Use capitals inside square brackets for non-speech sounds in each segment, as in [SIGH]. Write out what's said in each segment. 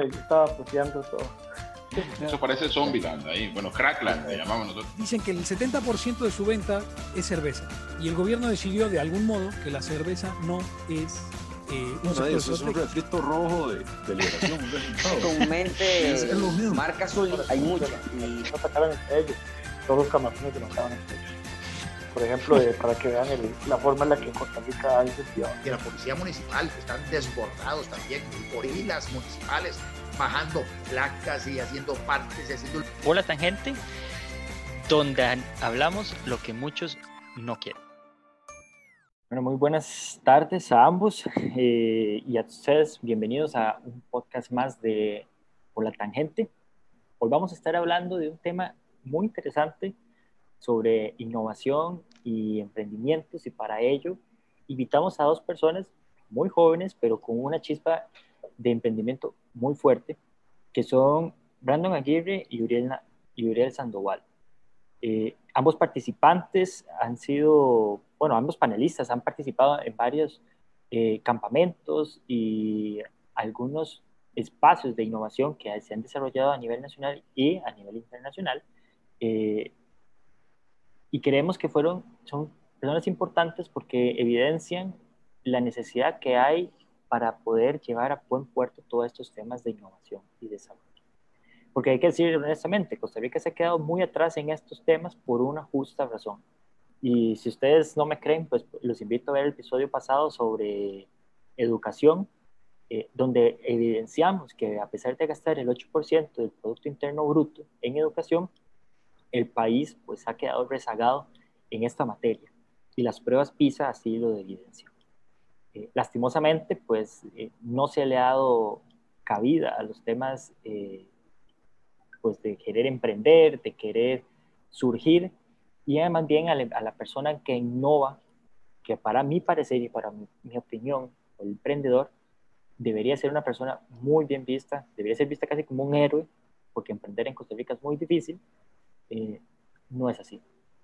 estaba puteando todo. [LAUGHS] Eso parece Zombieland ahí, bueno, Crackland le llamamos nosotros. Dicen que el 70% de su venta es cerveza y el gobierno decidió de algún modo que la cerveza no es eh, un Bueno, eso es un refrito rojo de, de liberación. Comúnmente, [LAUGHS] Es lo mismo. marca azul, hay muchas. Y no entre ellos. Todos los camarones que no estaban entre ellos. Por ejemplo, para que vean el- la forma en la que en Costa Rica hay sentido. de la policía municipal, que están desbordados también, gorilas municipales, bajando placas y haciendo partes y haciendo por la tangente, donde hablamos lo que muchos no quieren. Bueno, muy buenas tardes a ambos eh, y a ustedes bienvenidos a un podcast más de Por la Tangente. Hoy vamos a estar hablando de un tema muy interesante sobre innovación y emprendimientos y para ello invitamos a dos personas muy jóvenes pero con una chispa de emprendimiento muy fuerte que son Brandon Aguirre y Uriel, Sandoval. Eh, ambos participantes han sido, bueno, ambos panelistas han participado en varios eh, campamentos y algunos espacios de innovación que se han desarrollado a nivel nacional y a nivel internacional. Eh, y creemos que fueron, son personas importantes porque evidencian la necesidad que hay para poder llevar a buen puerto todos estos temas de innovación y desarrollo. Porque hay que decir honestamente, Costa Rica se ha quedado muy atrás en estos temas por una justa razón. Y si ustedes no me creen, pues los invito a ver el episodio pasado sobre educación, eh, donde evidenciamos que a pesar de gastar el 8% del Producto Interno Bruto en educación, el país pues ha quedado rezagado en esta materia. Y las pruebas PISA así lo evidencian. Eh, lastimosamente, pues eh, no se le ha dado cabida a los temas eh, pues de querer emprender, de querer surgir, y además bien a, la- persona que innova, que para mi parecer y para mi, mi opinión, el emprendedor, debería ser una persona muy bien vista, debería ser vista casi como un héroe, porque emprender en Costa Rica es muy difícil, eh, no es así.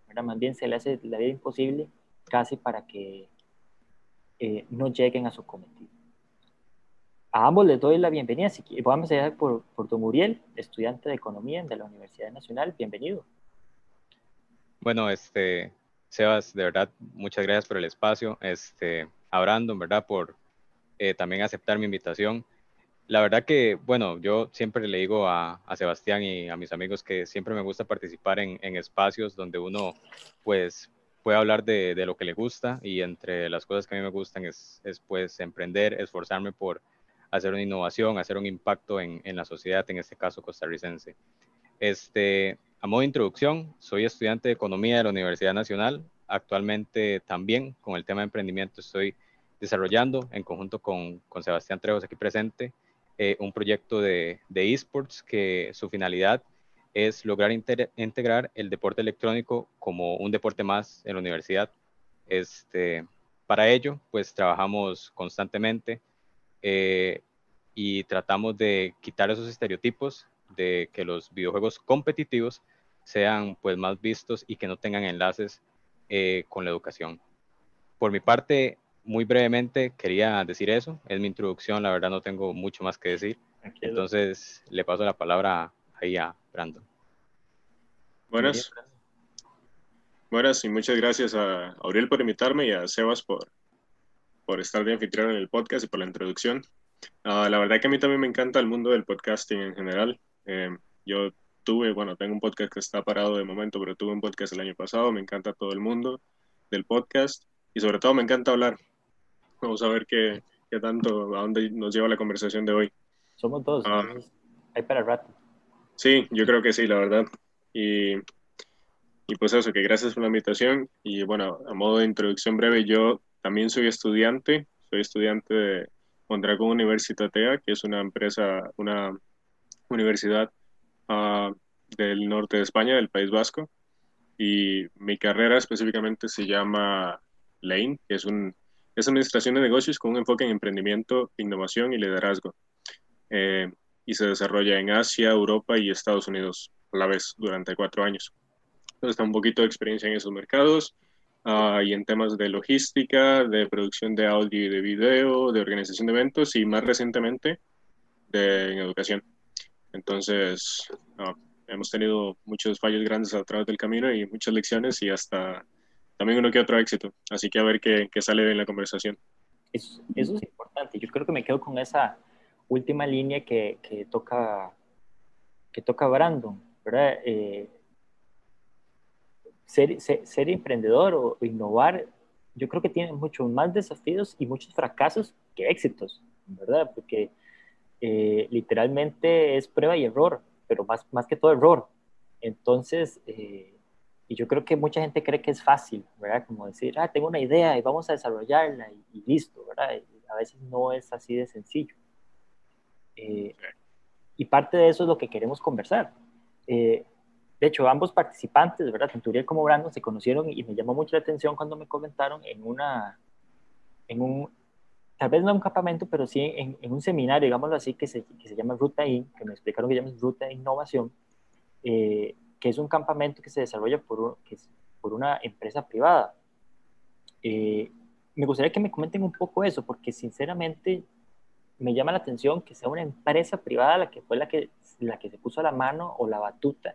¿verdad? Más bien se le hace la vida imposible casi para que eh, no lleguen a su cometido. A ambos les doy la bienvenida. Si Vamos a empezar por, por don Uriel, estudiante de Economía de la Universidad Nacional. Bienvenido. Bueno, este, Sebas, de verdad, muchas gracias por el espacio. Este, a Brandon, ¿verdad? Por eh, también aceptar mi invitación. La verdad que, bueno, yo siempre le digo a, a Sebastián y a mis amigos que siempre me gusta participar en, en espacios donde uno, pues, puede hablar de, de lo que le gusta y entre las cosas que a mí me gustan es, es pues, emprender, esforzarme por hacer una innovación, hacer un impacto en, en la sociedad, en este caso costarricense. Este, a modo de introducción, soy estudiante de Economía de la Universidad Nacional. Actualmente también con el tema de emprendimiento estoy desarrollando en conjunto con, con Sebastián Trejos aquí presente eh, un proyecto de, esports que su finalidad es lograr integrar el deporte electrónico como un deporte más en la universidad. Este, para ello, pues trabajamos constantemente eh, y tratamos de quitar esos estereotipos de que los videojuegos competitivos sean pues más vistos y que no tengan enlaces eh, con la educación. Por mi parte, muy brevemente quería decir eso. Es mi introducción, la verdad no tengo mucho más que decir. Entonces le paso la palabra ahí a Brandon. Buenas. Buenas y muchas gracias a Auriel por invitarme y a Sebas por, por estar de anfitrión en el podcast y por la introducción. Ah, la verdad que a mí también me encanta el mundo del podcasting en general. Eh, yo tuve, bueno, tengo un podcast que está parado de momento, pero tuve un podcast el año pasado. Me encanta todo el mundo del podcast y sobre todo me encanta hablar. Vamos a ver qué, qué tanto, a dónde nos lleva la conversación de hoy. Somos dos. Ah. hay para rato. Sí, yo creo que sí, la verdad. Y, y pues eso, que gracias por la invitación. Y bueno, a modo de introducción breve, yo también soy estudiante, soy estudiante de Mondragón Universitat EA, que es una empresa, una universidad ah, del norte de España, del País Vasco. Y mi carrera específicamente se llama Lane, que es, un, es administración de negocios con un enfoque en emprendimiento, innovación y liderazgo. Eh, y se desarrolla en Asia, Europa y Estados Unidos a la vez durante cuatro años. Entonces, está un poquito de experiencia en esos mercados ah, y en temas de logística, de producción de audio y de video, de organización de eventos y más recientemente de, en educación. Entonces, ah, hemos tenido muchos fallos grandes a través del camino y muchas lecciones y hasta también uno que otro éxito. Así que a ver qué, qué sale de la conversación. Eso, eso, es importante. Yo creo que me quedo con esa última línea que, que toca que toca Brandon, ¿verdad? Eh, ser, ser, ser, emprendedor o innovar, yo creo que tiene muchos más desafíos y muchos fracasos que éxitos, ¿verdad? Porque eh, literalmente es prueba y error, pero más, más que todo error. Entonces, eh, y yo creo que mucha gente cree que es fácil, ¿verdad? Como decir, ah, tengo una idea y vamos a desarrollarla y, y listo, ¿verdad? Y a veces no es así de sencillo. Eh, y parte de eso es lo que queremos conversar. Eh, de hecho, ambos participantes, ¿verdad? Tanto Uriel como Brandon se conocieron y me llamó mucho la atención cuando me comentaron en una, en un, tal vez no en un campamento, pero sí en, en un seminario, digámoslo así, que se, que se llama Ruta In, que me explicaron que llama Ruta de Innovación, eh, que es un campamento que se desarrolla por, que es por una empresa privada. Eh, me gustaría que me comenten un poco eso, porque sinceramente me llama la atención que sea una empresa privada la que fue la que, la que se puso la mano o la batuta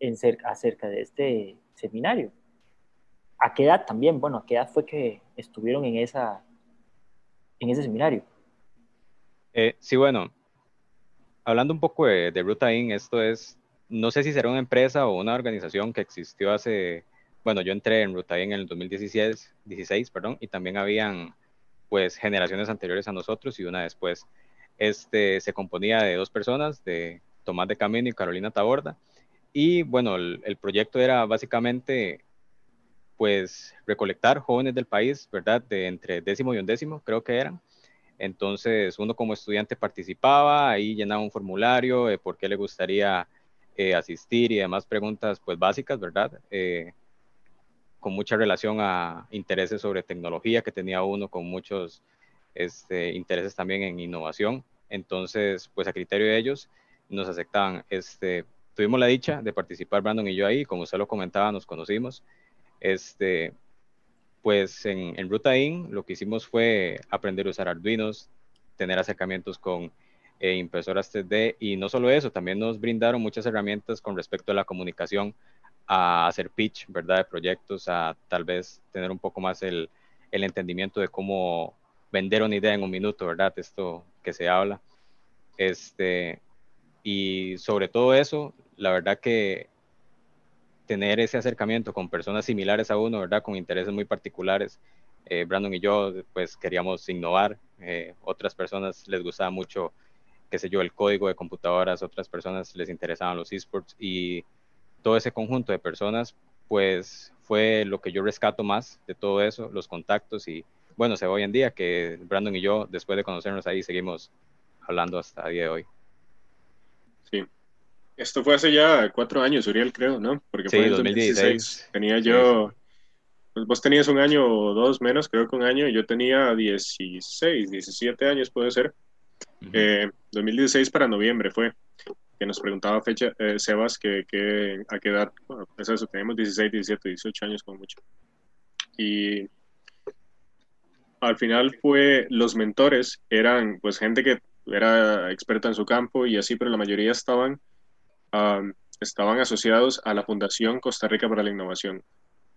en cerca, acerca de este seminario. ¿A qué edad también? Bueno, ¿a qué edad fue que estuvieron en, esa, en ese seminario? Eh, sí, bueno, hablando un poco de, de Ruta In, esto es, no sé si será una empresa o una organización que existió hace, bueno, yo entré en Ruta en el 2016, 16, perdón, y también habían pues generaciones anteriores a nosotros y una después. Este se componía de dos personas, de Tomás de Camino y Carolina Taborda. Y bueno, el, el, proyecto era básicamente pues recolectar jóvenes del país, ¿verdad? De entre décimo y undécimo, creo que eran. Entonces uno como estudiante participaba, ahí llenaba un formulario de por qué le gustaría eh, asistir y demás preguntas pues básicas, ¿verdad? Eh, con mucha relación a intereses sobre tecnología que tenía uno, con muchos este, intereses también en innovación. Entonces, pues a criterio de ellos nos aceptaban. Este, tuvimos la dicha de participar Brandon y yo ahí, como usted lo comentaba, nos conocimos. Este, pues en, en Ruta In lo que hicimos fue aprender a usar Arduinos, tener acercamientos con eh, impresoras 3D y no solo eso, también nos brindaron muchas herramientas con respecto a la comunicación a hacer pitch, ¿verdad? De proyectos, a tal vez tener un poco más el, el entendimiento de cómo vender una idea en un minuto, ¿verdad? Esto que se habla. Este, y sobre todo eso, la verdad que tener ese acercamiento con personas similares a uno, ¿verdad? Con intereses muy particulares. Eh, Brandon y yo, pues queríamos innovar. Eh, otras personas les gustaba mucho, qué sé yo, el código de computadoras. Otras personas les interesaban los esports. Y todo ese conjunto de personas, pues fue lo que yo rescato más de todo eso, los contactos y bueno, se ve hoy en día que Brandon y yo, después de conocernos ahí, seguimos hablando hasta el día de hoy. Sí. Esto fue hace ya cuatro años, Uriel, creo, ¿no? Porque sí, fue en 2016. 2016. Tenía yo, pues vos tenías un año o dos menos, creo que un año, y yo tenía 16, 17 años, puede ser. Uh -huh. eh, 2016 para noviembre fue que nos preguntaba fecha, eh, Sebas, que, que, a qué edad, bueno, es eso, tenemos 16, 17, 18 años como mucho. Y al final fue, los mentores eran pues gente que era experta en su campo y así, pero la mayoría estaban, um, estaban asociados a la Fundación Costa Rica para la Innovación,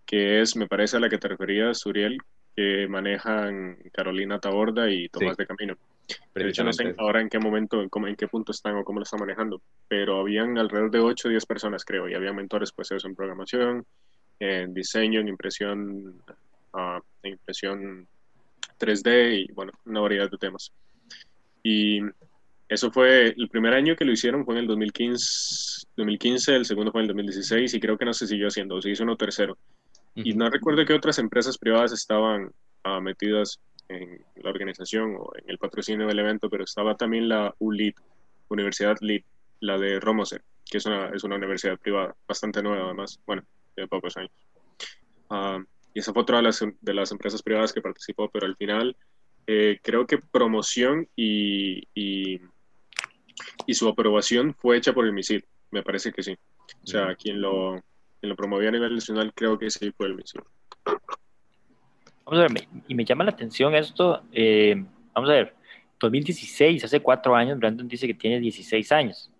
que es, me parece, a la que te referías, Uriel, que manejan Carolina Taborda y Tomás sí. de Camino. De hecho, no sé ahora en qué momento, en, cómo, en qué punto están o cómo lo están manejando, pero habían alrededor de 8 o 10 personas, creo, y había mentores, pues eso, en programación, en diseño, en impresión, uh, en impresión 3D y, bueno, una variedad de temas. Y eso fue el primer año que lo hicieron, fue en el 2015, 2015 el segundo fue en el 2016 y creo que no se siguió haciendo, se hizo uno tercero. Uh -huh. Y no recuerdo que otras empresas privadas estaban uh, metidas en la organización o en el patrocinio del evento, pero estaba también la ULID, Universidad LID, la de Romoser, que es una, es una universidad privada, bastante nueva además, bueno, de pocos años. Uh, y esa fue otra de las, de las, empresas privadas que participó, pero al final eh, creo que promoción y, y, y, su aprobación fue hecha por el MISID, me parece que sí. O sea, quien lo, quien lo promovió a nivel nacional creo que sí fue el MISID. Vamos a ver, y me llama la atención esto, eh, vamos a ver, 2016, hace cuatro años, Brandon dice que tiene 16 años.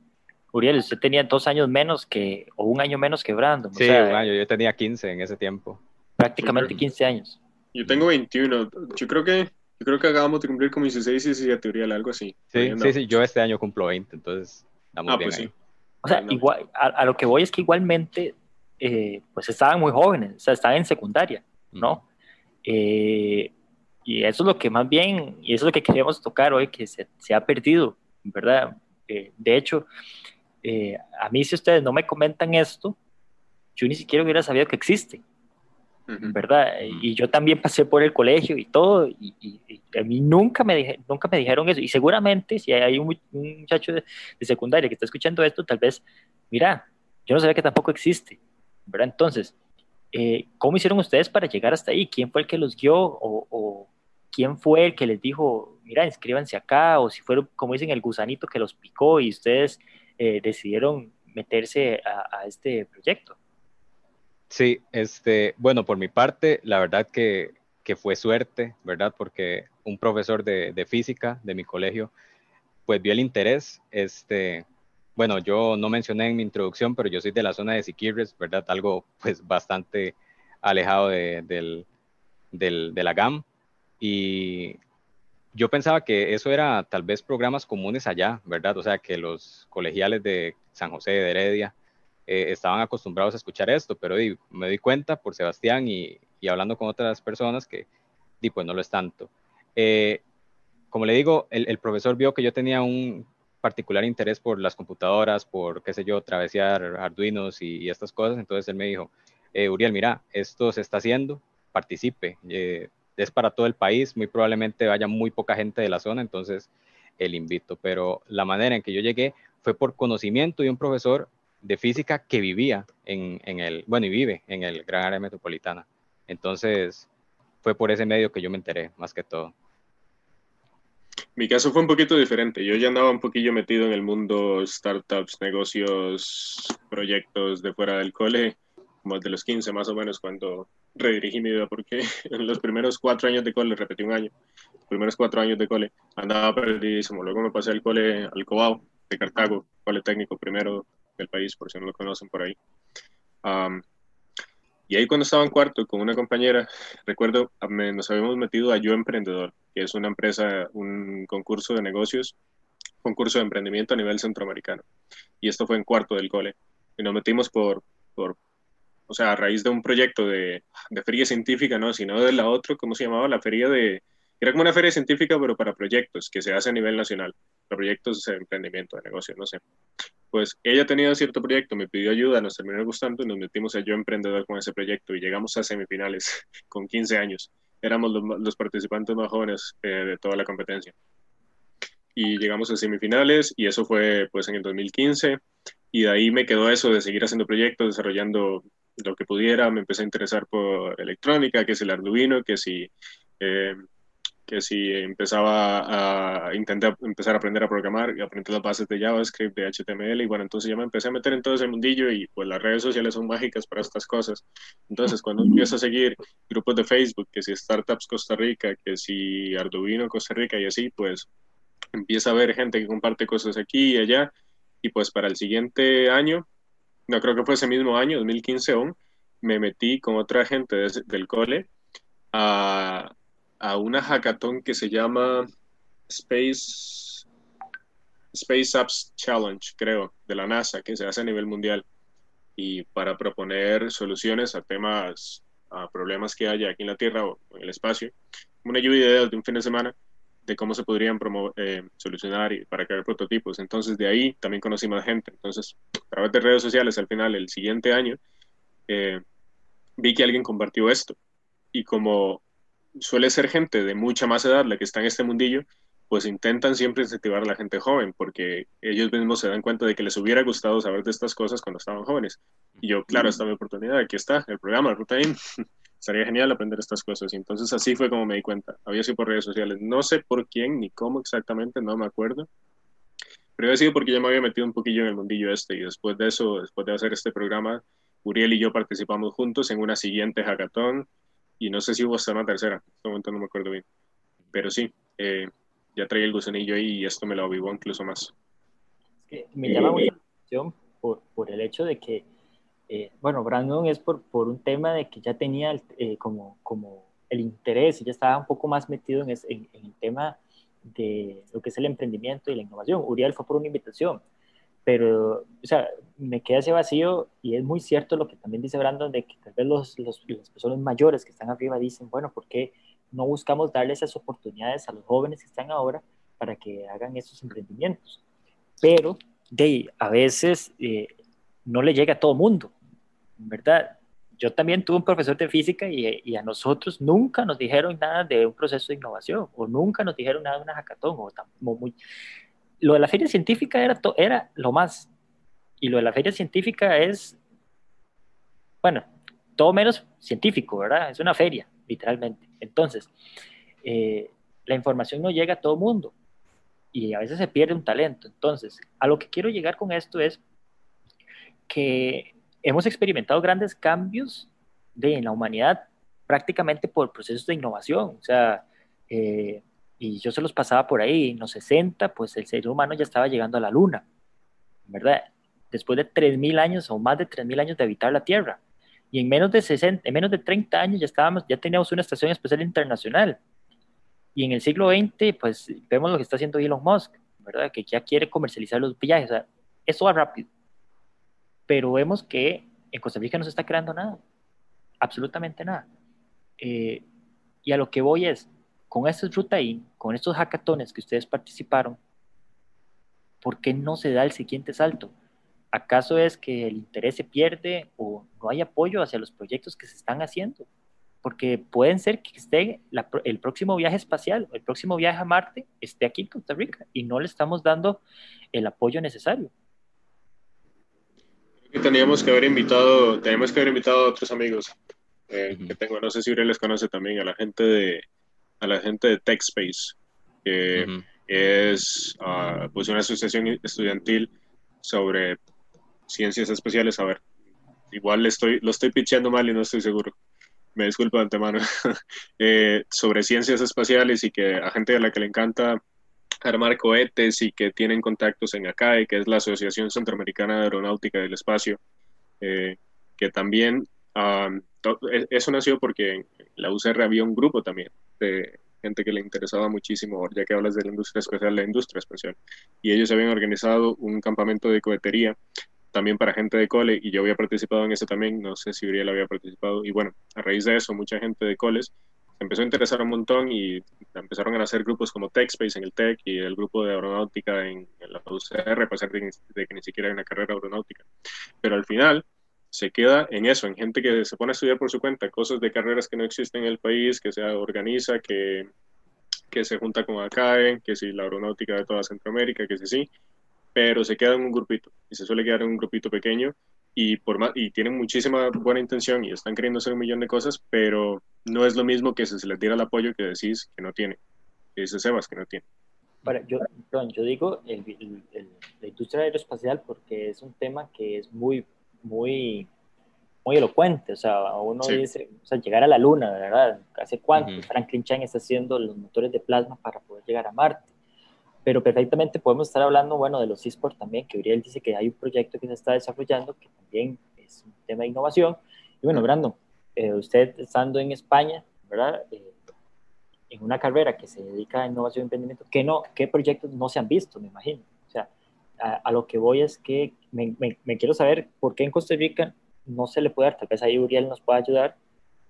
Uriel, usted tenía dos años menos que, o un año menos que Brandon. Sí, o sea, un año, yo tenía 15 en ese tiempo. prácticamente 15 años. Yo tengo 21. Yo creo que, yo creo que acabamos de cumplir como 16 y 17, Uriel, algo así. Sí, sí, sí, yo este año cumplo 20, entonces estamos Ah, bien pues ahí. sí. O sea, igual, a, a lo que voy es que igualmente, eh, pues estaban muy jóvenes, o sea, estaban en secundaria, ¿no? Eh, y eso es lo que más bien, y eso es lo que queríamos tocar hoy, que se, se ha perdido, ¿verdad? Eh, de hecho, eh, a mí si ustedes no me comentan esto, yo ni siquiera hubiera sabido que existe. ¿verdad? Y yo también pasé por el colegio y todo, y, y- y a mí nunca me, dije- nunca me dijeron eso. Y seguramente si hay un, un muchacho de, de secundaria que está escuchando esto, tal vez, mira, yo no sabía que tampoco existe, ¿verdad? Entonces, eh, ¿cómo hicieron ustedes para llegar hasta ahí? ¿Quién fue el que los guió? ¿O, quién fue el que les dijo, mira, inscríbanse acá? ¿O si fueron, como dicen, el gusanito que los picó y ustedes eh, decidieron meterse a, este proyecto? Sí, este, bueno, por mi parte, la verdad que, que fue suerte, ¿verdad? Porque un profesor de, de física de mi colegio, pues vio el interés, este, bueno, yo no mencioné en mi introducción, pero yo soy de la zona de Siquirres, ¿verdad? Algo [LAUGHS] pues bastante alejado de, del, del, de la GAM. Y yo pensaba que eso era tal vez programas comunes allá, ¿verdad? O sea, que los colegiales de San José de Heredia eh, estaban acostumbrados a escuchar esto, pero di, me di cuenta por Sebastián y, y hablando con otras personas que di, pues no lo es tanto. Eh, como le digo, el, el, profesor vio que yo tenía un particular interés por las computadoras, por, qué sé yo, travesear arduinos y, y estas cosas, entonces él me dijo, eh, Uriel, mira, esto se está haciendo, participe, eh, es para todo el país, muy probablemente vaya muy poca gente de la zona, entonces el invito, pero la manera en que yo llegué fue por conocimiento de un profesor de física que vivía en, en, el, bueno, y vive en el gran área metropolitana. Entonces, fue por ese medio que yo me enteré, más que todo. Mi caso fue un poquito diferente. Yo ya andaba un poquillo metido en el mundo startups, negocios, proyectos de fuera del cole, como de los 15 más o menos, cuando redirigí mi vida, porque [LAUGHS] en los primeros cuatro años de cole, repetí un año, los primeros cuatro años de cole, andaba perdidísimo. Luego me pasé al cole, al Cobao, de Cartago, cole técnico primero del país, por si no lo conocen por ahí. Um, y ahí cuando estaba en cuarto con una compañera, recuerdo, me, nos habíamos metido a Yo Emprendedor, que es una empresa, un concurso de negocios, concurso de emprendimiento a nivel centroamericano. Y esto fue en cuarto del cole. Y nos metimos por, por o sea, a raíz de un proyecto de, de feria científica, no, sino de la otra, ¿cómo se llamaba? La feria de, era como una feria científica, pero para proyectos, que se hace a nivel nacional, para proyectos de emprendimiento, de negocios, no sé. Pues ella tenía cierto proyecto, me pidió ayuda, nos terminó gustando y nos metimos a Yo Emprendedor con ese proyecto y llegamos a semifinales [LAUGHS] con 15 años. Éramos los, participantes más jóvenes eh, de toda la competencia. Y llegamos a semifinales y eso fue pues en el 2015 y de ahí me quedó eso de seguir haciendo proyectos, desarrollando lo que pudiera, me empecé a interesar por electrónica, que es el Arduino, que si, eh, que si empezaba a intentar empezar a aprender a programar y aprender las bases de JavaScript, de HTML, y bueno, entonces ya me empecé a meter en todo ese mundillo y pues las redes sociales son mágicas para estas cosas. Entonces, cuando empiezo a seguir grupos de Facebook, que si Startups Costa Rica, que si Arduino Costa Rica y así, pues empieza a ver gente que comparte cosas aquí y allá, y pues para el siguiente año, no creo que fue ese mismo año, 2015 aún, me metí con otra gente de, del cole a, a, una hackathon que se llama Space, Space Apps Challenge, creo, de la NASA, que se hace a nivel mundial, y para proponer soluciones a temas, a problemas que haya aquí en la Tierra o en el espacio, una lluvia de ideas de un fin de semana de cómo se podrían eh, solucionar y para crear prototipos. Entonces, de ahí también conocí más gente. Entonces, a través de redes sociales, al final, el siguiente año, eh, vi que alguien compartió esto. Y como suele ser gente de mucha más edad la que está en este mundillo, pues intentan siempre incentivar a la gente joven, porque ellos mismos se dan cuenta de que les hubiera gustado saber de estas cosas cuando estaban jóvenes. Y yo, claro, esta es mi oportunidad, aquí está, el programa, Ruta In. [LAUGHS] Estaría genial aprender estas cosas. Y entonces así fue como me di cuenta. Había sido por redes sociales. No sé por quién ni cómo exactamente, no me acuerdo. Pero había sido porque ya me había metido un poquillo en el mundillo este. Y después de eso, después de hacer este programa, Uriel y yo participamos juntos en una siguiente hackathon. Y no sé si hubo hasta una tercera. En este momento no me acuerdo bien. Pero sí, eh, ya traía el gusanillo ahí y esto me lo avivó incluso más. Es que me llama mucho la atención por, por el hecho de que, eh, bueno, Brandon es por, por un tema de que ya tenía el, eh, como, como el interés y ya estaba un poco más metido en, es- en- en el tema de lo que es el emprendimiento y la innovación. Uriel fue por una invitación, pero, o sea, me queda ese vacío y es muy cierto lo que también dice Brandon de que tal vez los, los- las personas mayores que están arriba dicen, bueno, ¿por qué no buscamos darle esas oportunidades a los jóvenes que están ahora para que hagan esos emprendimientos? Pero, de a veces eh, no le llega a todo mundo, ¿verdad? Yo también tuve un profesor de física y, y a nosotros nunca nos dijeron nada de un proceso de innovación o nunca nos dijeron nada de una hackathon o o muy... Lo de la feria científica era, to- era lo más. Y lo de la feria científica es, bueno, todo menos científico, ¿verdad? Es una feria, literalmente. Entonces, eh, la información no llega a todo mundo y a veces se pierde un talento. Entonces, a lo que quiero llegar con esto es que hemos experimentado grandes cambios de, en la humanidad prácticamente por procesos de innovación. O sea, eh, y yo se los pasaba por ahí, en los 60, pues el ser humano ya estaba llegando a la luna, ¿verdad? Después de 3.000 años o más de 3.000 años de habitar la Tierra. Y en menos de 60, en menos de 30 años ya estábamos, ya teníamos una estación espacial internacional. Y en el siglo XX, pues vemos lo que está haciendo Elon Musk, ¿verdad? Que ya quiere comercializar los viajes. O sea, eso va rápido. Pero vemos que en Costa Rica no se está creando nada. Absolutamente nada. Eh, y a lo que voy es, con estos Rutain, con estos hackatones que ustedes participaron, ¿por qué no se da el siguiente salto? ¿Acaso es que el interés se pierde o no hay apoyo hacia los proyectos que se están haciendo? Porque pueden ser que esté la, el próximo viaje espacial, el próximo viaje a Marte, esté aquí en Costa Rica y no le estamos dando el apoyo necesario. Creo que teníamos que haber invitado, teníamos que haber invitado a otros amigos eh, que tengo, no sé si Uriel les conoce también, a la gente de, a la gente de TechSpace, que es ah, pues una asociación estudiantil sobre ciencias especiales. A ver, igual estoy, lo estoy pitchando mal y no estoy seguro. Me disculpo de antemano. [LAUGHS] Eh, sobre ciencias espaciales y que a gente a la que le encanta armar cohetes y que tienen contactos en ACAE, que es la Asociación Centroamericana de Aeronáutica del Espacio, eh, que también um, eso nació porque en la UCR había un grupo también de gente que le interesaba muchísimo, ya que hablas de la industria espacial, la industria espacial. Y ellos habían organizado un campamento de cohetería también para gente de cole, y yo había participado en eso también, no sé si Uriel había participado, y bueno, a raíz de eso, mucha gente de coles se empezó a interesar un montón y empezaron a hacer grupos como TechSpace en el TEC y el grupo de aeronáutica en, en la UCR, a pesar de, de que ni siquiera hay una carrera aeronáutica. Pero al final se queda en eso, en gente que se pone a estudiar por su cuenta, cosas de carreras que no existen en el país, que se organiza, que, que se junta con ACAE, que si la aeronáutica de toda Centroamérica, que si sí, pero se queda en un grupito y se suele quedar en un grupito pequeño y, por más, y tienen muchísima buena intención y están queriendo hacer un millón de cosas, pero no es lo mismo que si se les diera el apoyo que decís que no tiene, que dice Sebas que no tiene. Yo, digo la industria aeroespacial porque es un tema que es muy, muy, muy elocuente. O sea, uno Sí. dice, o sea, llegar a la Luna, ¿verdad? ¿Hace cuánto? Ujú. Franklin Chang está haciendo los motores de plasma para poder llegar a Marte. Pero perfectamente podemos estar hablando, bueno, de los eSports también, que Uriel dice que hay un proyecto que se está desarrollando que también es un tema de innovación. Y bueno, Brandon, eh, usted estando en España, ¿verdad? Eh, en una carrera que se dedica a innovación y emprendimiento, ¿qué, no, qué proyectos no se han visto, me imagino? O sea, a, a lo que voy es que me, me, me, quiero saber por qué en Costa Rica no se le puede dar, tal vez ahí Uriel nos pueda ayudar,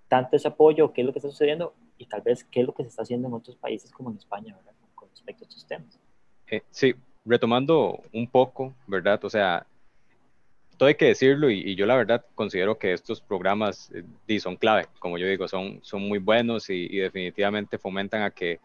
tanto ese apoyo, qué es lo que está sucediendo y tal vez qué es lo que se está haciendo en otros países como en España, ¿verdad? Con respecto a estos temas. Eh, sí, retomando un poco, ¿verdad? O sea, todo hay que decirlo y, y yo la verdad considero que estos programas eh, son clave, como yo digo, son, son muy buenos y, y, definitivamente fomentan a que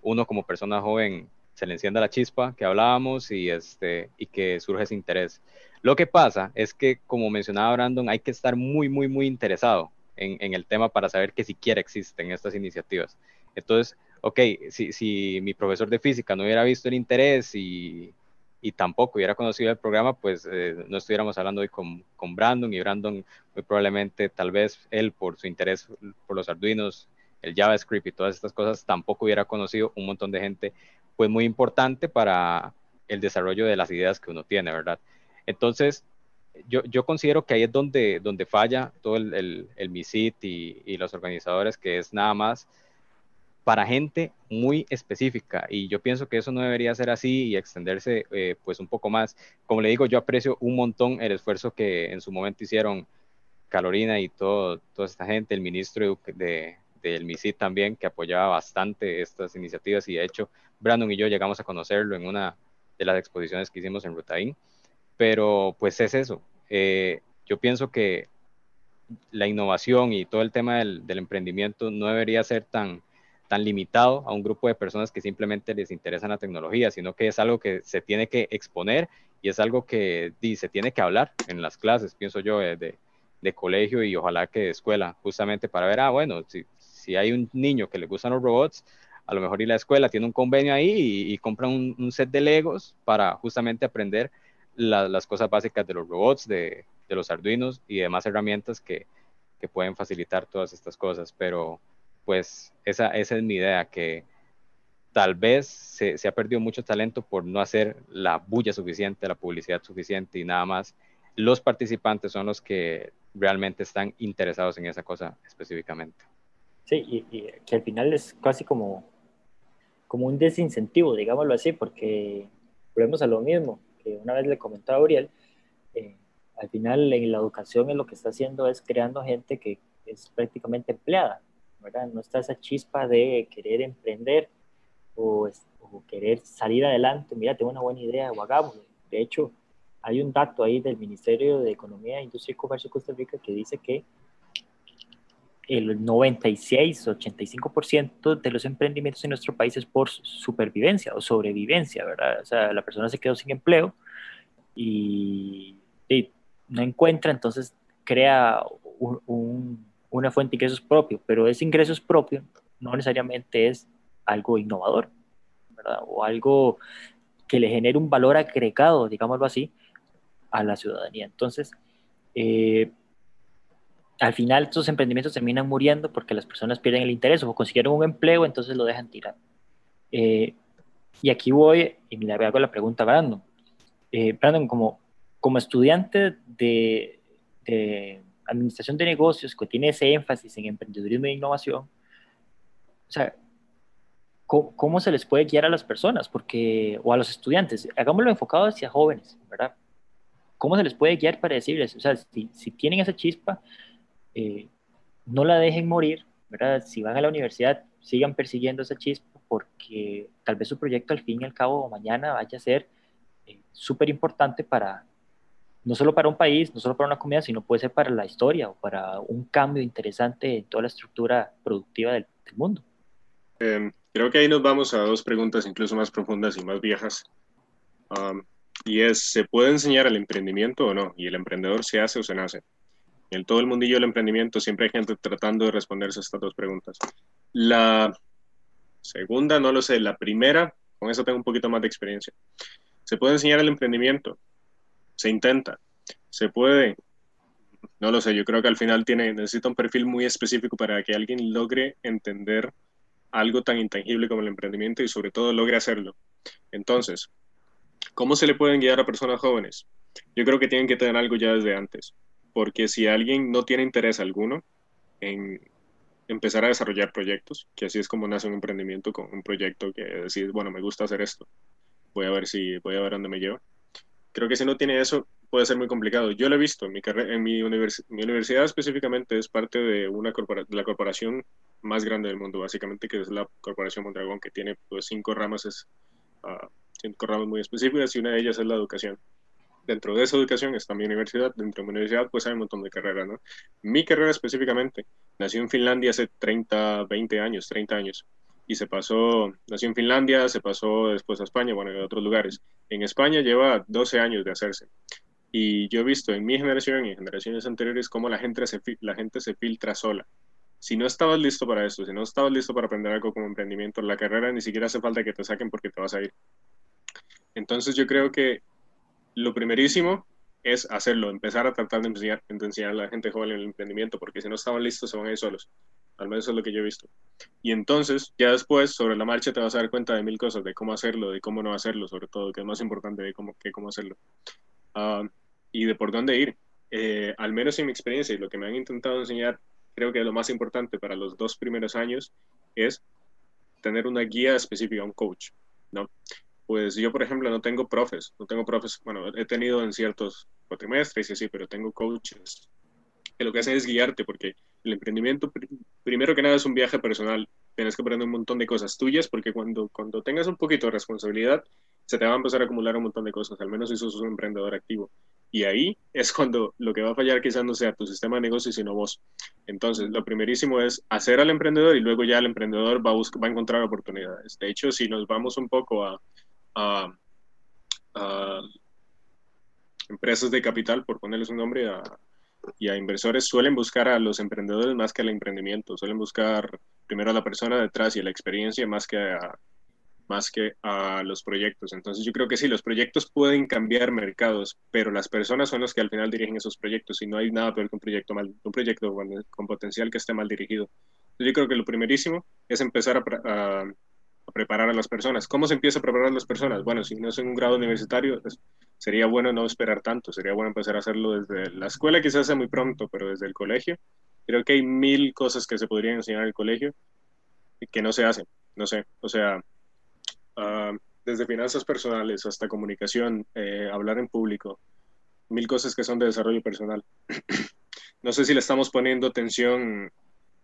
uno como persona joven se le encienda la chispa que hablábamos y, este, y que surge ese interés. Lo que pasa es que, como mencionaba Brandon, hay que estar muy, muy, muy interesado en, en el tema para saber que siquiera existen estas iniciativas. Entonces, ok, si, si mi profesor de física no hubiera visto el interés y, y tampoco hubiera conocido el programa, pues eh, no estuviéramos hablando hoy con, con, Brandon y Brandon muy probablemente, tal vez él por su interés por los Arduinos, el JavaScript y todas estas cosas, tampoco hubiera conocido un montón de gente pues muy importante para el desarrollo de las ideas que uno tiene, ¿verdad? Entonces, yo, yo considero que ahí es donde, donde falla todo el, el, el MISIT y, los organizadores, que es nada más para gente muy específica y yo pienso que eso no debería ser así y extenderse eh, pues un poco más. Como le digo, yo aprecio un montón el esfuerzo que en su momento hicieron Carolina y todo, toda esta gente, el ministro de, del MISIT también, que apoyaba bastante estas iniciativas y de hecho Brandon y yo llegamos a conocerlo en una de las exposiciones que hicimos en Rutaín, pero pues es eso. Eh, yo pienso que la innovación y todo el tema del, del emprendimiento no debería ser tan tan limitado a un grupo de personas que simplemente les interesa la tecnología, sino que es algo que se tiene que exponer y es algo que se tiene que hablar en las clases, pienso yo, de, de, colegio y ojalá que de escuela, justamente para ver, ah, bueno, si, si, hay un niño que le gustan los robots, a lo mejor y la escuela tiene un convenio ahí y, compra un, set de Legos para justamente aprender las cosas básicas de los robots, de, los Arduinos y demás herramientas que, pueden facilitar todas estas cosas, pero pues esa, es mi idea, que tal vez se, ha perdido mucho talento por no hacer la bulla suficiente, la publicidad suficiente y nada más. Los participantes son los que realmente están interesados en esa cosa específicamente. Sí, y, que al final es casi como, como un desincentivo, digámoslo así, porque volvemos a lo mismo, que una vez le comentó a Auriel, eh, al final en la educación lo que está haciendo es creando gente que es prácticamente empleada ¿verdad? No está esa chispa de querer emprender o, querer salir adelante. Mira, tengo una buena idea, o hagámoslo. De hecho, hay un dato ahí del Ministerio de Economía, Industria y Comercio de Costa Rica que dice que el 96, 85% de los emprendimientos en nuestro país es por supervivencia o sobrevivencia, ¿verdad? O sea, la persona se quedó sin empleo y, y no encuentra, entonces crea un, un, una fuente de ingresos propio, pero ese ingresos propio no necesariamente es algo innovador, ¿verdad? O algo que le genere un valor agregado, digámoslo así, a la ciudadanía. Entonces, eh, al final estos emprendimientos terminan muriendo porque las personas pierden el interés o consiguieron un empleo, entonces lo dejan tirar. Eh, y aquí voy y le hago la pregunta a Brandon. Eh, Brandon, como, como estudiante de, de administración de negocios que tiene ese énfasis en emprendedurismo e innovación, o sea, ¿cómo, se les puede guiar a las personas? Porque, o a los estudiantes, hagámoslo enfocado hacia jóvenes, ¿verdad? ¿Cómo se les puede guiar para decirles, o sea, si, si tienen esa chispa, eh, no la dejen morir, ¿verdad? Si van a la universidad, sigan persiguiendo esa chispa porque tal vez su proyecto al fin y al cabo mañana vaya a ser eh, súper importante para, no solo para un país, no solo para una comunidad, sino puede ser para la historia o para un cambio interesante en toda la estructura productiva del, del mundo. Eh, creo que ahí nos vamos a dos preguntas incluso más profundas y más viejas. Um, y es, ¿se puede enseñar el emprendimiento o no? ¿Y el emprendedor se hace o se nace? En todo el mundillo del emprendimiento siempre hay gente tratando de responderse a estas dos preguntas. La segunda, no lo sé. La primera, con eso tengo un poquito más de experiencia. ¿Se puede enseñar el emprendimiento? se intenta, se puede, no lo sé, yo creo que al final tiene, necesita un perfil muy específico para que alguien logre entender algo tan intangible como el emprendimiento y sobre todo logre hacerlo. Entonces, ¿cómo se le pueden guiar a personas jóvenes? Yo creo que tienen que tener algo ya desde antes, porque si alguien no tiene interés alguno en empezar a desarrollar proyectos, que así es como nace un emprendimiento con un proyecto que decir, bueno, me gusta hacer esto, voy a ver si, voy a ver dónde me llevo creo que si no tiene eso puede ser muy complicado. Yo lo he visto en mi, carrera, en mi, univers mi universidad específicamente es parte de una la corporación más grande del mundo, básicamente, que es la Corporación Mondragón, que tiene pues, cinco ramas, es, uh, cinco ramas muy específicas y una de ellas es la educación. Dentro de esa educación está mi universidad, dentro de mi universidad pues hay un montón de carreras, ¿no? Mi carrera específicamente nació en Finlandia hace 30, 20 años, 30 años y se pasó, nació en Finlandia, se pasó después a España, bueno, en otros lugares. En España lleva 12 años de hacerse. Y yo he visto en mi generación y en generaciones anteriores cómo la gente, se, la gente se filtra sola. Si no estabas listo para eso, si no estabas listo para aprender algo como emprendimiento, la carrera ni siquiera hace falta que te saquen porque te vas a ir. Entonces yo creo que lo primerísimo es hacerlo, empezar a tratar de enseñar, de enseñar a la gente joven el emprendimiento, porque si no estaban listos se van a ir solos. al menos es lo que yo he visto. Y entonces, ya después, sobre la marcha, te vas a dar cuenta de mil cosas, de cómo hacerlo, de cómo no hacerlo, sobre todo, que es más importante de cómo, que cómo hacerlo. Ah, y de por dónde ir. Eh, al menos en mi experiencia y lo que me han intentado enseñar, creo que lo más importante para los dos primeros años es tener una guía específica, un coach, ¿no? Pues yo, por ejemplo, no tengo profes, no tengo profes, bueno, he tenido en ciertos cuatrimestres y así, pero tengo coaches que lo que hacen es guiarte, porque el emprendimiento, primero que nada, es un viaje personal. Tienes que aprender un montón de cosas tuyas, porque cuando, cuando tengas un poquito de responsabilidad, se te va a empezar a acumular un montón de cosas, al menos si sos un emprendedor activo. Y ahí es cuando lo que va a fallar quizás no sea tu sistema de negocios, sino vos. Entonces, lo primerísimo es hacer al emprendedor y luego ya el emprendedor va a, buscar, va a encontrar oportunidades. De hecho, si nos vamos un poco a, a, empresas de capital, por ponerles un nombre, a, y a inversores suelen buscar a los emprendedores más que al emprendimiento, suelen buscar primero a la persona detrás y a la experiencia más que a, más que a los proyectos. Entonces yo creo que sí, los proyectos pueden cambiar mercados, pero las personas son los que al final dirigen esos proyectos y no hay nada peor que un proyecto, mal, un proyecto con, potencial que esté mal dirigido. yo creo que lo primerísimo es empezar a, preparar a las personas. ¿Cómo se empieza a preparar a las personas? Bueno, si no es en un grado universitario, sería bueno no esperar tanto, sería bueno empezar a hacerlo desde la escuela, quizás sea muy pronto, pero desde el colegio. Creo que hay mil cosas que se podrían enseñar en el colegio que no se hacen, no sé, o sea, uh, desde finanzas personales hasta comunicación, eh, hablar en público, mil cosas que son de desarrollo personal. [CLEARS THROAT] no sé si le estamos poniendo atención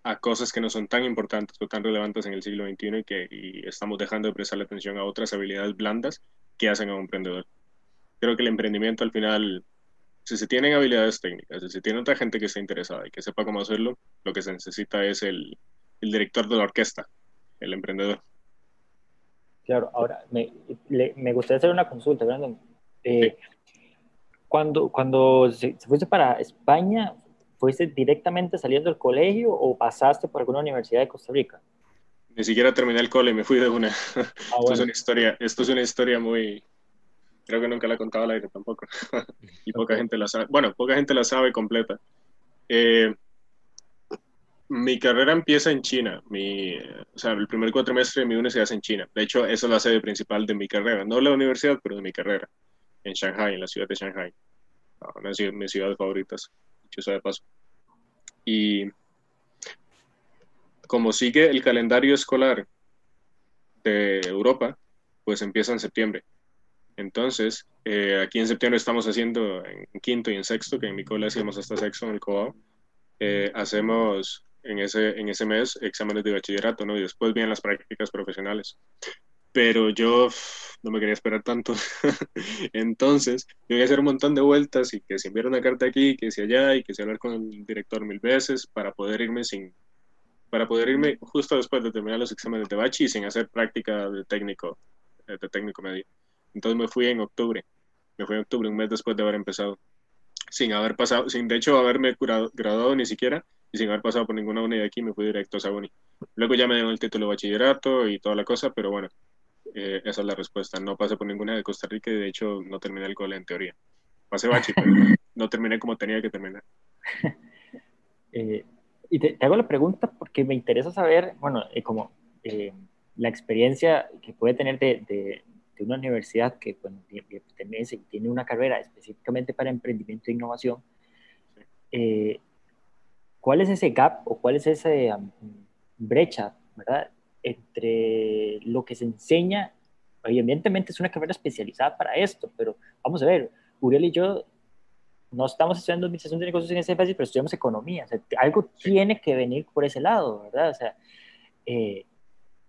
a cosas que no son tan importantes o tan relevantes en el siglo XXI y que y estamos dejando de prestarle atención a otras habilidades blandas que hacen a un emprendedor creo que el emprendimiento al final, si se tienen habilidades técnicas, si se tiene otra gente que esté interesada y que sepa cómo hacerlo, lo que se necesita es el, el director de la orquesta, el emprendedor. Claro, ahora me, me gustaría hacer una consulta, Brandon. Eh, cuando, cuando se, fuiste para España, ¿fuiste directamente saliendo del colegio o pasaste por alguna universidad de Costa Rica? Ni siquiera terminé el cole, me fui de una. [LAUGHS] Ah, esto, es una historia, esto es una historia muy, Creo que nunca la he contado al aire tampoco. [LAUGHS] y poca gente la sabe. Bueno, poca gente la sabe completa. Eh, mi carrera empieza en China. Mi, o sea, el primer cuatrimestre de mi universidad es en China. De hecho, esa es la sede principal de mi carrera. No la universidad, pero de mi carrera. En Shanghai, en la ciudad de Shanghai. Ah, una de mis ciudades favoritas, dicho sea de paso. Y como sigue el calendario escolar de Europa, pues empieza en septiembre. Entonces, eh, aquí en septiembre estamos haciendo en quinto y en sexto, que en mi colegio hacíamos hasta sexto en el COAO, eh, hacemos en ese, en ese mes exámenes de bachillerato, ¿no? Y después vienen las prácticas profesionales. Pero yo no me quería esperar tanto. [LAUGHS] Entonces, yo voy a hacer un montón de vueltas y que se enviara una carta aquí, que si allá, y que se hablar con el director mil veces para poder irme sin para poder irme justo después de terminar los exámenes de bachi y sin hacer práctica de técnico, de técnico medio. Entonces me fui en octubre, me fui en octubre, un mes después de haber empezado, sin haber pasado, sin de hecho haberme graduado ni siquiera, y sin haber pasado por ninguna unidad aquí, me fui directo a Sabuni. Luego ya me dieron el título de bachillerato y toda la cosa, pero bueno, eh, esa es la respuesta. No pasé por ninguna de Costa Rica y de hecho no terminé el cole en teoría. Pasé bachi, pero no terminé como tenía que terminar. [LAUGHS] Eh, y te, hago la pregunta porque me interesa saber, bueno, eh, como la experiencia que puede tener de, de una universidad que bueno, y tiene una carrera específicamente para emprendimiento e innovación, eh, ¿cuál es ese gap o cuál es esa brecha, ¿verdad? Entre lo que se enseña, evidentemente es una carrera especializada para esto, pero vamos a ver, Uriel y yo no estamos estudiando administración de negocios en ese país, pero estudiamos economía, o sea, algo tiene que venir por ese lado, ¿verdad? O sea, eh,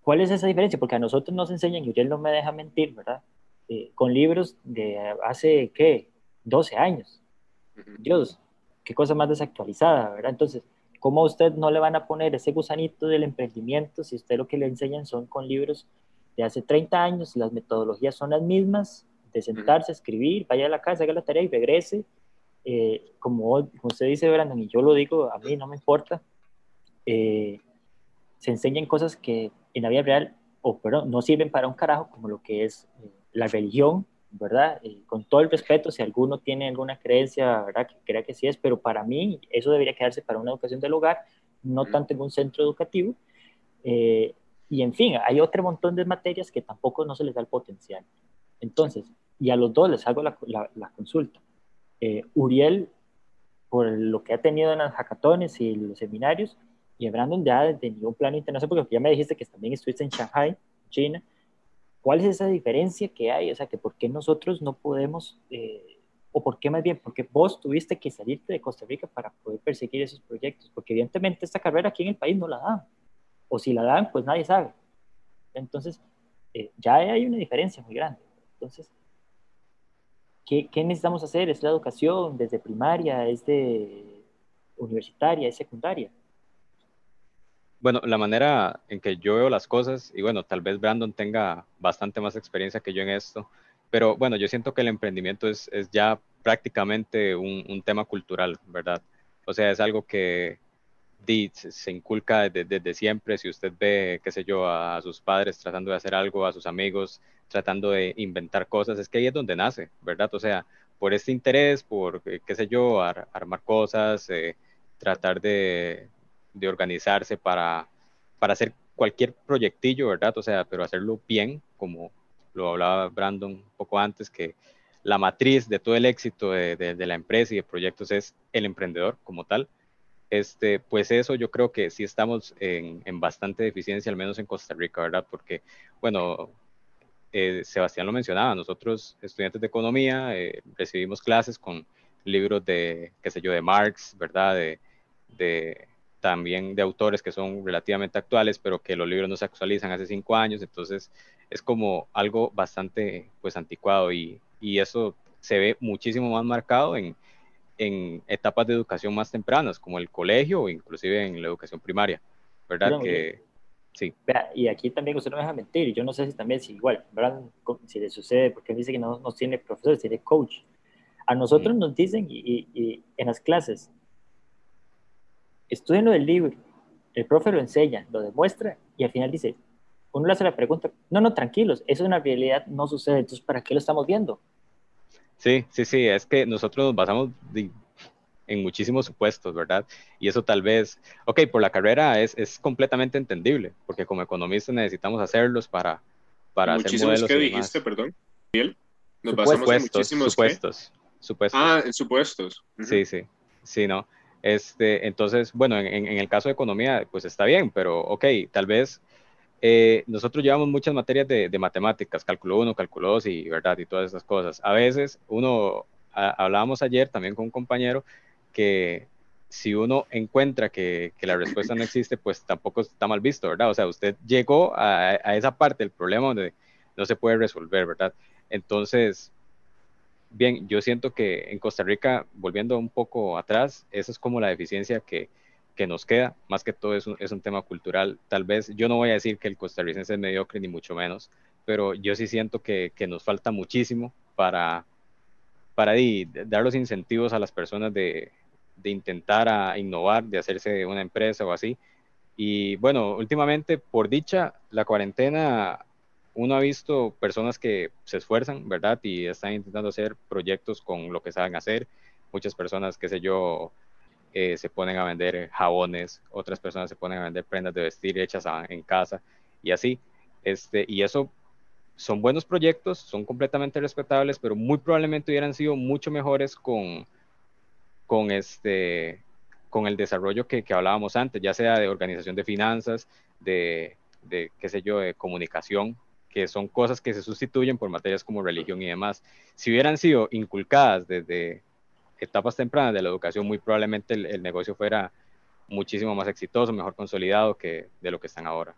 ¿Cuál es esa diferencia? Porque a nosotros nos enseñan, y Uriel no me deja mentir, ¿verdad? Eh, con libros de hace, ¿qué? 12 años. Dios, qué cosa más desactualizada, ¿verdad? Entonces, ¿cómo a usted no le van a poner ese gusanito del emprendimiento si usted lo que le enseñan son con libros de hace 30 años, las metodologías son las mismas, de sentarse, escribir, vaya a la casa, haga la tarea y regrese? Eh, como, usted dice, Brandon, y yo lo digo, a mí no me importa, eh, se enseñan cosas que en la vida real, o perdón, no sirven para un carajo, como lo que es eh, la religión, ¿verdad? Eh, con todo el respeto, si alguno tiene alguna creencia, ¿verdad? Que crea que sí es, pero para mí eso debería quedarse para una educación del hogar, no tanto en un centro educativo. Eh, y en fin, hay otro montón de materias que tampoco no se les da el potencial. Entonces, y a los dos les hago la, la, consulta. Eh, Uriel, por lo que ha tenido en las hackatones y los seminarios, y Brandon ya desde ningún plano internacional, porque ya me dijiste que también estuviste en Shanghai, China, ¿cuál es esa diferencia que hay? O sea, que por qué nosotros no podemos, eh, o por qué más bien, porque vos tuviste que salirte de Costa Rica para poder perseguir esos proyectos, porque evidentemente esta carrera aquí en el país no la dan, o si la dan, pues nadie sabe. Entonces, eh, ya hay una diferencia muy grande. Entonces, ¿qué, ¿qué, necesitamos hacer? ¿Es la educación desde primaria, es de universitaria, es secundaria? Bueno, la manera en que yo veo las cosas, y bueno, tal vez Brandon tenga bastante más experiencia que yo en esto, pero bueno, yo siento que el emprendimiento es, es ya prácticamente un, un, tema cultural, ¿verdad? O sea, es algo que se inculca desde, desde, siempre. Si usted ve, qué sé yo, a, sus padres tratando de hacer algo, a sus amigos tratando de inventar cosas, es que ahí es donde nace, ¿verdad? O sea, por este interés, por, qué sé yo, armar cosas, eh, tratar de, de organizarse para, para hacer cualquier proyectillo, ¿verdad? O sea, pero hacerlo bien, como lo hablaba Brandon un poco antes, que la matriz de todo el éxito de, de, la empresa y de proyectos es el emprendedor como tal. Este, pues eso yo creo que sí estamos en, en bastante deficiencia, al menos en Costa Rica, ¿verdad? Porque, bueno, eh, Sebastián lo mencionaba, nosotros estudiantes de economía eh, recibimos clases con libros de, qué sé yo, de Marx, ¿verdad? De, también de autores que son relativamente actuales, pero que los libros no se actualizan hace cinco años, entonces es como algo bastante pues anticuado y, y eso se ve muchísimo más marcado en, en, etapas de educación más tempranas, como el colegio o inclusive en la educación primaria, ¿verdad? que, sí. y aquí también usted no me deja mentir, yo no sé si también si igual, ¿verdad? Si le sucede, porque dice que no, no tiene profesor, tiene coach. A nosotros nos dicen y, y, en las clases, estudien lo del libro, el profe lo enseña, lo demuestra y al final dice, uno le hace la pregunta, no, no, tranquilos, eso es una realidad, no sucede, entonces ¿para qué lo estamos viendo? Sí, sí, sí, es que nosotros nos basamos en muchísimos supuestos, ¿verdad? Y eso tal vez, ok, por la carrera es, es completamente entendible, porque como economistas necesitamos hacerlos para, para hacer modelos. ¿Qué dijiste, perdón? Nos supuestos, basamos en muchísimos supuestos, supuestos. Ah, en supuestos. Sí, sí, sí, ¿no? Este, entonces, bueno, en, en, el caso de economía, pues está bien, pero ok, tal vez eh, nosotros llevamos muchas materias de, matemáticas, cálculo 1, cálculo 2 y, ¿verdad? y todas esas cosas. A veces uno, hablábamos ayer también con un compañero que si uno encuentra que, que, la respuesta no existe, pues tampoco está mal visto, ¿verdad? O sea, usted llegó a, a esa parte del problema donde no se puede resolver, ¿verdad? Entonces, bien, yo siento que en Costa Rica, volviendo un poco atrás, esa es como la deficiencia que, que nos queda, más que todo es un, es un tema cultural. Tal vez yo no voy a decir que el costarricense es mediocre, ni mucho menos, pero yo sí siento que, que nos falta muchísimo para, para dar los incentivos a las personas de, de intentar a innovar, de hacerse una empresa o así. Y bueno, últimamente, por dicha, la cuarentena uno ha visto personas que se esfuerzan, ¿verdad? Y están intentando hacer proyectos con lo que saben hacer. Muchas personas, qué sé yo, eh, se ponen a vender jabones, otras personas se ponen a vender prendas de vestir hechas en casa y así. Este, y eso son buenos proyectos, son completamente respetables, pero muy probablemente hubieran sido mucho mejores con, con, este, con el desarrollo que, que hablábamos antes, ya sea de organización de finanzas, de, de, qué sé yo, de comunicación, que son cosas que se sustituyen por materias como religión y demás. Si hubieran sido inculcadas desde etapas tempranas de la educación, muy probablemente el, negocio fuera muchísimo más exitoso, mejor consolidado que de lo que están ahora.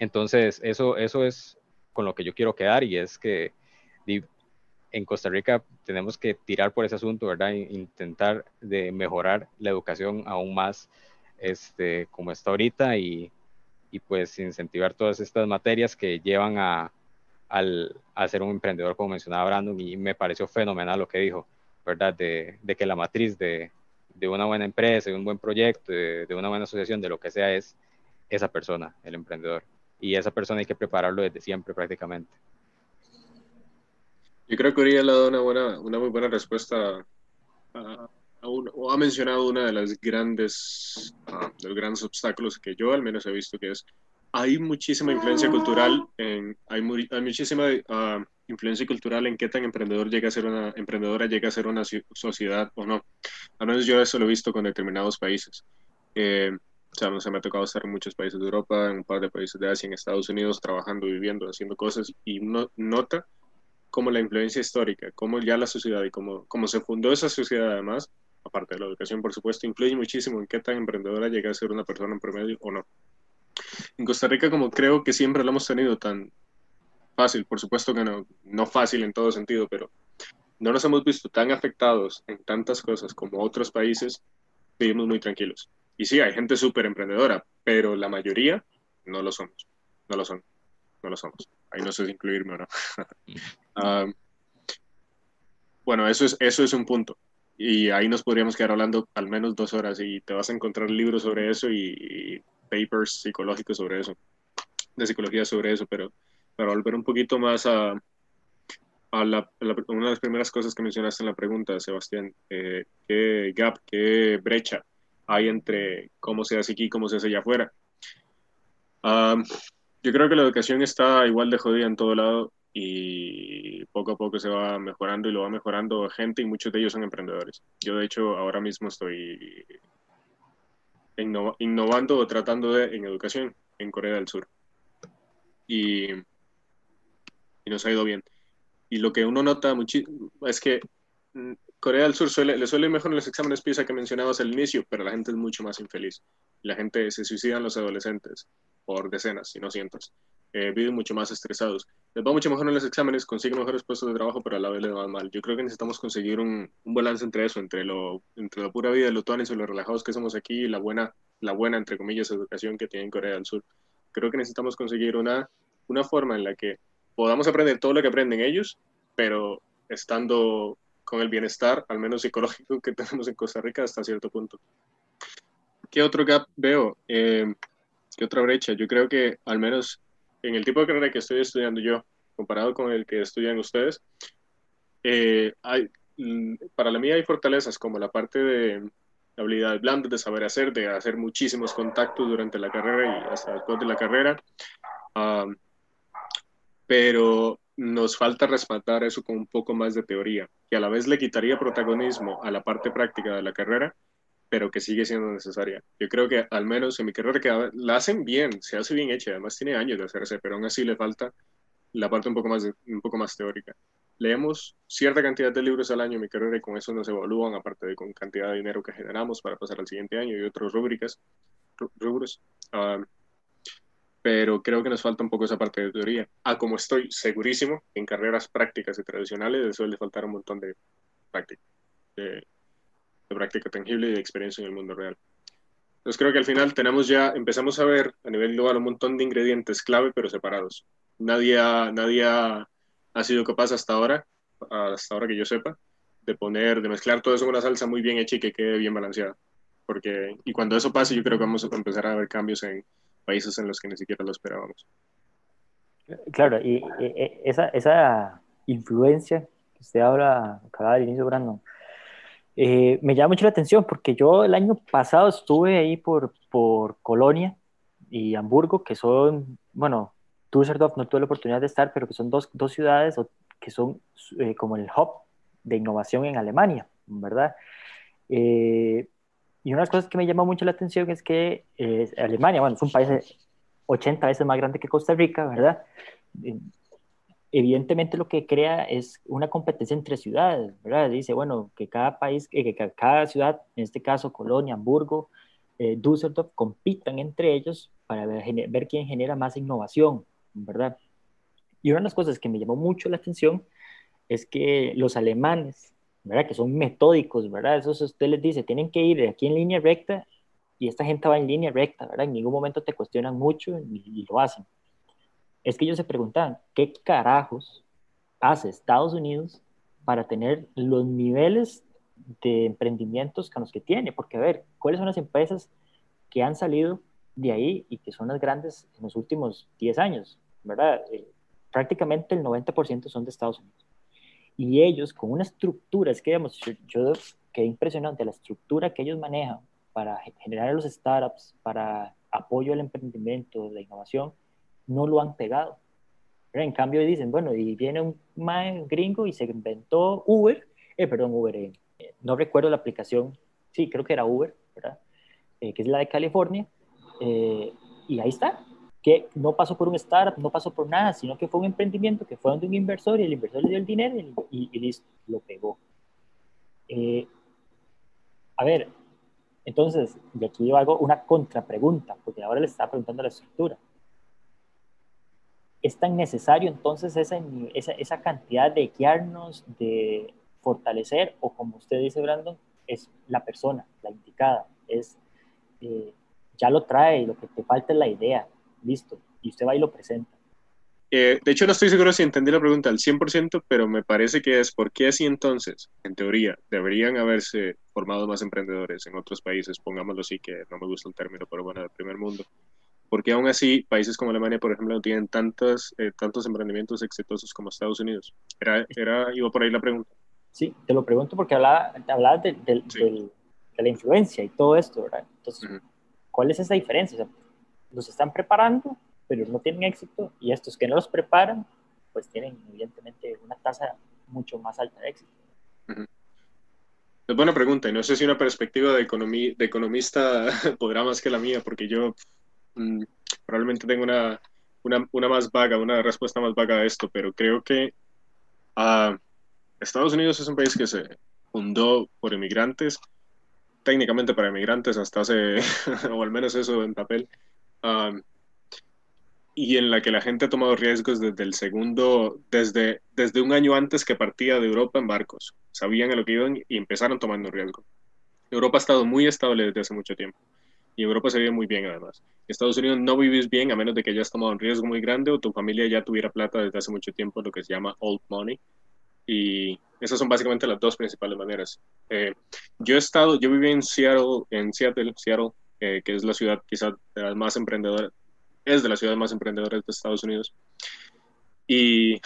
Entonces, eso, eso es con lo que yo quiero quedar y es que en Costa Rica tenemos que tirar por ese asunto, ¿verdad? Intentar de mejorar la educación aún más este, como está ahorita y, y pues incentivar todas estas materias que llevan a, al, a ser un emprendedor, como mencionaba Brandon, y me pareció fenomenal lo que dijo, ¿verdad? De, de que la matriz de, de, una buena empresa, de un buen proyecto, de, de, una buena asociación, de lo que sea, es esa persona, el emprendedor. Y esa persona hay que prepararlo desde siempre prácticamente. Yo creo que Uriel ha dado una, buena, una muy buena respuesta a, o ha mencionado una de las grandes, ah, de los grandes obstáculos que yo al menos he visto, que es hay muchísima influencia cultural, en, hay, mu- hay muchísima ah, influencia cultural en qué tan emprendedor llega a ser una emprendedora llega a ser una ci- sociedad o no. Al menos yo eso lo he visto con determinados países. Eh, o sea, no sé, me ha tocado estar en muchos países de Europa, en un par de países de Asia, en Estados Unidos, trabajando, viviendo, haciendo cosas, y uno nota cómo la influencia histórica, cómo ya la sociedad y cómo, cómo se fundó esa sociedad además, aparte de la educación, por supuesto, influye muchísimo en qué tan emprendedora llega a ser una persona en promedio o no. En Costa Rica, como creo que siempre lo hemos tenido tan fácil, por supuesto que no, no fácil en todo sentido, pero no nos hemos visto tan afectados en tantas cosas como otros países, vivimos muy tranquilos. Y sí, hay gente súper emprendedora, pero la mayoría no lo somos, no lo son, no lo somos. Ahí no sé si incluirme o no. [LAUGHS] Ah, bueno, eso es, eso es un punto. Y ahí nos podríamos quedar hablando al menos dos horas y te vas a encontrar libros sobre eso y, papers psicológicos sobre eso, de psicología sobre eso, pero para volver un poquito más a, a la, a la- una de las primeras cosas que mencionaste en la pregunta, Sebastián, eh, ¿qué gap, qué brecha hay entre cómo se hace aquí y cómo se hace allá afuera? Ah, yo creo que la educación está igual de jodida en todo lado y poco a poco se va mejorando y lo va mejorando gente y muchos de ellos son emprendedores. Yo de hecho ahora mismo estoy inno- innovando o tratando de en educación en Corea del Sur y, y nos ha ido bien. Y lo que uno nota muchísimo es que mm, Corea del Sur suele, le suele ir mejor en los exámenes PISA que mencionabas al inicio, pero la gente es mucho más infeliz. La gente se suicidan los adolescentes por decenas, si no cientos. Eh, viven mucho más estresados. Les va mucho mejor en los exámenes, consiguen mejores puestos de trabajo, pero a la vez les va mal. Yo creo que necesitamos conseguir un, un balance entre eso, entre lo, entre la pura vida de los y los relajados que somos aquí y la buena, la buena, entre comillas, educación que tiene Corea del Sur. Creo que necesitamos conseguir una, una forma en la que podamos aprender todo lo que aprenden ellos, pero estando con el bienestar, al menos psicológico, que [LAUGHS] tenemos en Costa Rica hasta cierto punto. ¿Qué otro gap veo? Eh, ¿Qué otra brecha? Yo creo que al menos en el tipo de carrera que estoy estudiando yo, comparado con el que estudian ustedes, eh, hay, mm, para la mía hay fortalezas como la parte de habilidades blandas, de saber hacer, de hacer muchísimos contactos durante la carrera y hasta después de la carrera. Um, pero nos falta respaldar eso con un poco más de teoría, que a la vez le quitaría protagonismo a la parte práctica de la carrera, pero que sigue siendo necesaria. Yo creo que al menos en mi carrera que la hacen bien, se hace bien hecha, además tiene años de hacerse, pero aún así le falta la parte un poco más, un poco más teórica. Leemos cierta cantidad de libros al año en mi carrera y con eso nos evalúan, aparte de con cantidad de dinero que generamos para pasar al siguiente año y otros rúbricas, rubros. Uh, pero creo que nos falta un poco esa parte de teoría. Ah, como estoy segurísimo, en carreras prácticas y tradicionales les suele faltar un montón de práctica, de, práctica tangible y de experiencia en el mundo real. Entonces creo que al final tenemos ya, empezamos a ver a nivel global un montón de ingredientes clave, pero separados. Nadie ha, ha, sido capaz hasta ahora, hasta ahora que yo sepa, de poner, de mezclar todo eso en una salsa muy bien hecha y que quede bien balanceada. Porque, y cuando eso pase, yo creo que vamos a empezar a ver cambios en, países en los que ni siquiera lo esperábamos. Claro, y, y esa, esa, influencia que usted habla, acaba inicio, Brandon, eh, me llama mucho la atención porque yo el año pasado estuve ahí por, por Colonia y Hamburgo, que son, bueno, Düsseldorf no tuve la oportunidad de estar, pero que son dos, dos ciudades que son eh, como el hub de innovación en Alemania, ¿verdad? Eh, y una de las cosas que me llama mucho la atención es que eh, Alemania, bueno, es un país 80 veces más grande que Costa Rica, ¿verdad? Evidentemente lo que crea es una competencia entre ciudades, ¿verdad? Dice, bueno, que cada país, eh, que cada ciudad, en este caso Colonia, Hamburgo, eh, Düsseldorf, compitan entre ellos para ver, ver quién genera más innovación, ¿verdad? Y una de las cosas que me llamó mucho la atención es que los alemanes ¿verdad? Que son metódicos, ¿verdad? Eso usted les dice, tienen que ir aquí en línea recta y esta gente va en línea recta, ¿verdad? En ningún momento te cuestionan mucho y, y lo hacen. Es que ellos se preguntan, ¿qué carajos hace Estados Unidos para tener los niveles de emprendimientos con los que tiene? Porque, a ver, ¿cuáles son las empresas que han salido de ahí y que son las grandes en los últimos 10 años, ¿verdad? Prácticamente el 90% son de Estados Unidos y ellos con una estructura, es que digamos, yo, qué impresionante la estructura que ellos manejan para generar los startups, para apoyo al emprendimiento, la innovación, no lo han pegado. En cambio dicen, bueno, y viene un gringo y se inventó Uber, eh, perdón, Uber, eh, no recuerdo la aplicación, sí, creo que era Uber, ¿verdad? Eh, que es la de California, y ahí está, que no pasó por un startup, no pasó por nada, sino que fue un emprendimiento que fue donde un inversor y el inversor le dio el dinero y, y listo, lo pegó. A ver, entonces, de aquí yo hago una contrapregunta, porque ahora le estaba preguntando la estructura. ¿Es tan necesario entonces esa, esa, cantidad de guiarnos, de fortalecer, o como usted dice, Brandon, es la persona, la indicada, es, eh, ya lo trae lo que te falta es la idea, listo, y usted va y lo presenta. Eh, de hecho, no estoy seguro si entendí la pregunta al 100%, pero me parece que es ¿por qué así entonces? En teoría, deberían haberse formado más emprendedores en otros países, pongámoslo así, que no me gusta el término, pero bueno, del primer mundo. Porque aún así, países como Alemania, por ejemplo, no tienen tantos, eh, tantos emprendimientos exitosos como Estados Unidos. Era, era, iba por ahí la pregunta. Sí, te lo pregunto porque hablaba, hablaba de, de, Sí. de la influencia y todo esto, ¿verdad? Entonces, Ujú. ¿cuál es esa diferencia? O sea, los están preparando, pero no tienen éxito, y estos que no los preparan, pues tienen evidentemente una tasa mucho más alta de éxito. Es buena pregunta y no sé si una perspectiva de, economí- de economista [LAUGHS] podrá más que la mía, porque yo mm, probablemente tengo una, una, una más vaga, una respuesta más vaga a esto, pero creo que ah, Estados Unidos es un país que se fundó por inmigrantes, técnicamente para inmigrantes hasta hace, [LAUGHS] o al menos eso en papel, ah, y en la que la gente ha tomado riesgos desde el segundo, desde, desde un año antes que partía de Europa en barcos. Sabían a lo que iban y empezaron tomando riesgo. Europa ha estado muy estable desde hace mucho tiempo. Y Europa se vive muy bien además. Estados Unidos no vivís bien a menos de que hayas tomado un riesgo muy grande o tu familia ya tuviera plata desde hace mucho tiempo, lo que se llama old money. Y esas son básicamente las dos principales maneras. Eh, yo he estado, yo viví en Seattle, en Seattle, Seattle eh, que es la ciudad quizás de las más emprendedoras, es de las ciudades más emprendedoras de Estados Unidos. Y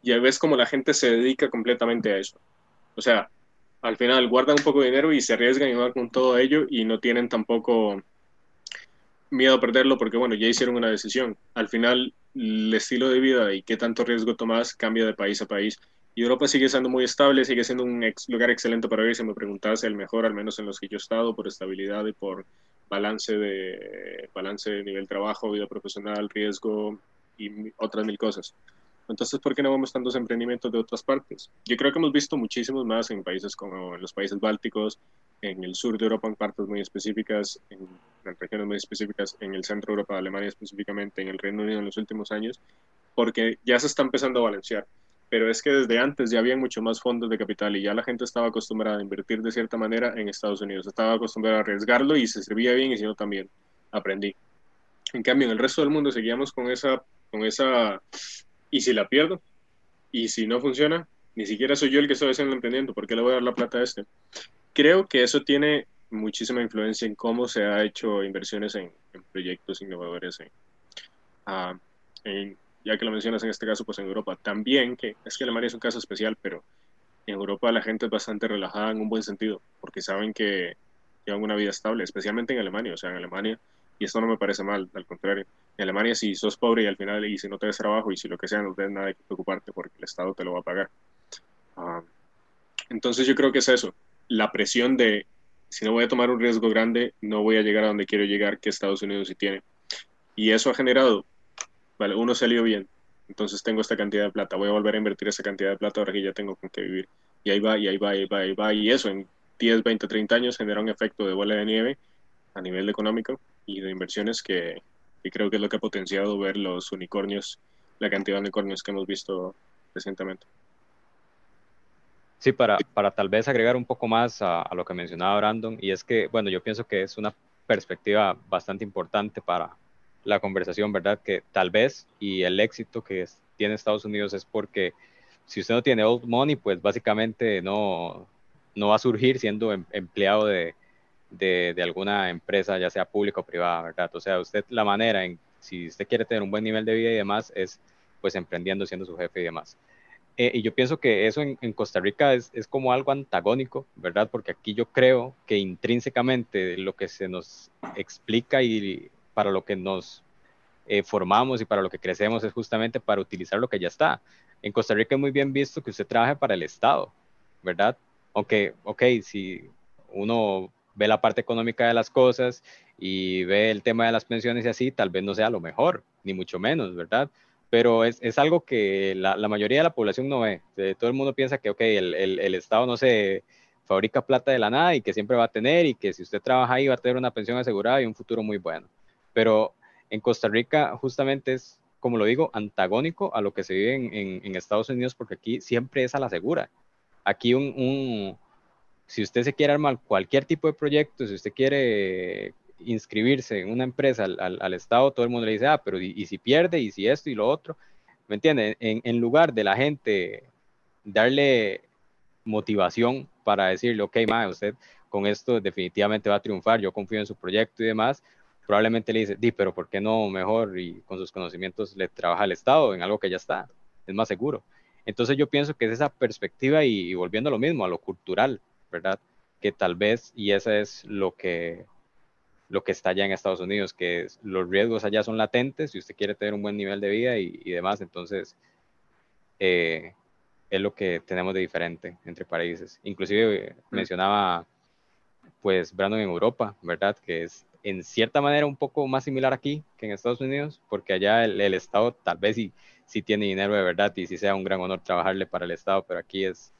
ya ves como la gente se dedica completamente a eso. O sea, al final guardan un poco de dinero y se arriesgan y van con todo ello y no tienen tampoco miedo a perderlo porque, bueno, ya hicieron una decisión. Al final, el estilo de vida y qué tanto riesgo tomas cambia de país a país. Y Europa sigue siendo muy estable, sigue siendo un lugar excelente para vivir. Si me preguntase, el mejor, al menos en los que yo he estado, por estabilidad y por balance de, balance de nivel trabajo, vida profesional, riesgo y otras mil cosas. Entonces, ¿por qué no vemos tantos emprendimientos de otras partes? Yo creo que hemos visto muchísimos más en países como en los países bálticos, en el sur de Europa en partes muy específicas, en, en regiones muy específicas, en el centro de Europa, Alemania específicamente, en el Reino Unido en los últimos años, porque ya se está empezando a balancear. Pero es que desde antes ya había mucho más fondos de capital y ya la gente estaba acostumbrada a invertir de cierta manera en Estados Unidos. Estaba acostumbrada a arriesgarlo y se servía bien y si no también aprendí. En cambio, en el resto del mundo seguíamos con esa, con esa, y si la pierdo, y si no funciona, ni siquiera soy yo el que estoy emprendimiento, ¿por qué le voy a dar la plata a este? Creo que eso tiene muchísima influencia en cómo se ha hecho inversiones en, en proyectos innovadores, en, ah, en- ya que lo mencionas en este caso, pues en Europa. También, que es que Alemania es un caso especial, pero en Europa la gente es bastante relajada en un buen sentido, porque saben que llevan una vida estable, especialmente en Alemania, o sea, en Alemania, y esto no me parece mal, al contrario. En Alemania, si sos pobre y al final, y si no tienes trabajo, y si lo que sea, no tienes nada que preocuparte porque el Estado te lo va a pagar. Ah, entonces yo creo que es eso, la presión de, si no voy a tomar un riesgo grande, no voy a llegar a donde quiero llegar, que Estados Unidos sí tiene. Y eso ha generado, vale, uno salió bien, entonces tengo esta cantidad de plata, voy a volver a invertir esa cantidad de plata ahora que ya tengo con qué vivir. Y ahí va, y ahí va, y ahí va, y ahí va, y eso en 10, 20, 30 años genera un efecto de bola de nieve a nivel económico y de inversiones que, creo que es lo que ha potenciado ver los unicornios, la cantidad de unicornios que hemos visto recientemente. Sí, para, para tal vez agregar un poco más a, lo que mencionaba Brandon, y es que, bueno, yo pienso que es una perspectiva bastante importante para la conversación, ¿verdad? Que tal vez, y el éxito que tiene Estados Unidos es porque si usted no tiene old money, pues básicamente no, no va a surgir siendo em- empleado de, de, alguna empresa, ya sea pública o privada, ¿verdad? O sea, usted la manera en, si usted quiere tener un buen nivel de vida y demás, es pues emprendiendo, siendo su jefe y demás. Eh, y yo pienso que eso en, en Costa Rica es, es, como algo antagónico, ¿verdad? Porque aquí yo creo que intrínsecamente lo que se nos explica y para lo que nos eh, formamos y para lo que crecemos es justamente para utilizar lo que ya está. En Costa Rica es muy bien visto que usted trabaje para el Estado, ¿verdad? Aunque, ok, si uno ve la parte económica de las cosas y ve el tema de las pensiones y así, tal vez no sea lo mejor, ni mucho menos, ¿verdad? Pero es, es algo que la, la, mayoría de la población no ve. Todo el mundo piensa que, ok, el, el, el, Estado no se fabrica plata de la nada y que siempre va a tener y que si usted trabaja ahí va a tener una pensión asegurada y un futuro muy bueno. Pero en Costa Rica justamente es, como lo digo, antagónico a lo que se vive en, en, en Estados Unidos porque aquí siempre es a la segura. Aquí un, un, si usted se quiere armar cualquier tipo de proyecto, si usted quiere inscribirse en una empresa al, al, al Estado, todo el mundo le dice, ah, pero y, y, si pierde, y si esto y lo otro, ¿me entiende? En, en lugar de la gente darle motivación para decirle, ok, ma, usted con esto definitivamente va a triunfar, yo confío en su proyecto y demás, probablemente le dice, di, pero ¿por qué no mejor y con sus conocimientos le trabaja al Estado en algo que ya está? Es más seguro. Entonces yo pienso que es esa perspectiva y, y volviendo a lo mismo, a lo cultural, ¿verdad? Que tal vez, y eso es lo que, lo que está allá en Estados Unidos, que los riesgos allá son latentes si usted quiere tener un buen nivel de vida y, y demás, entonces eh, es lo que tenemos de diferente entre países. Inclusive mm. mencionaba pues Brandon en Europa, ¿verdad? Que es en cierta manera un poco más similar aquí que en Estados Unidos, porque allá el, el Estado tal vez sí, sí, tiene dinero de verdad y sí sea un gran honor trabajarle para el Estado, pero aquí es,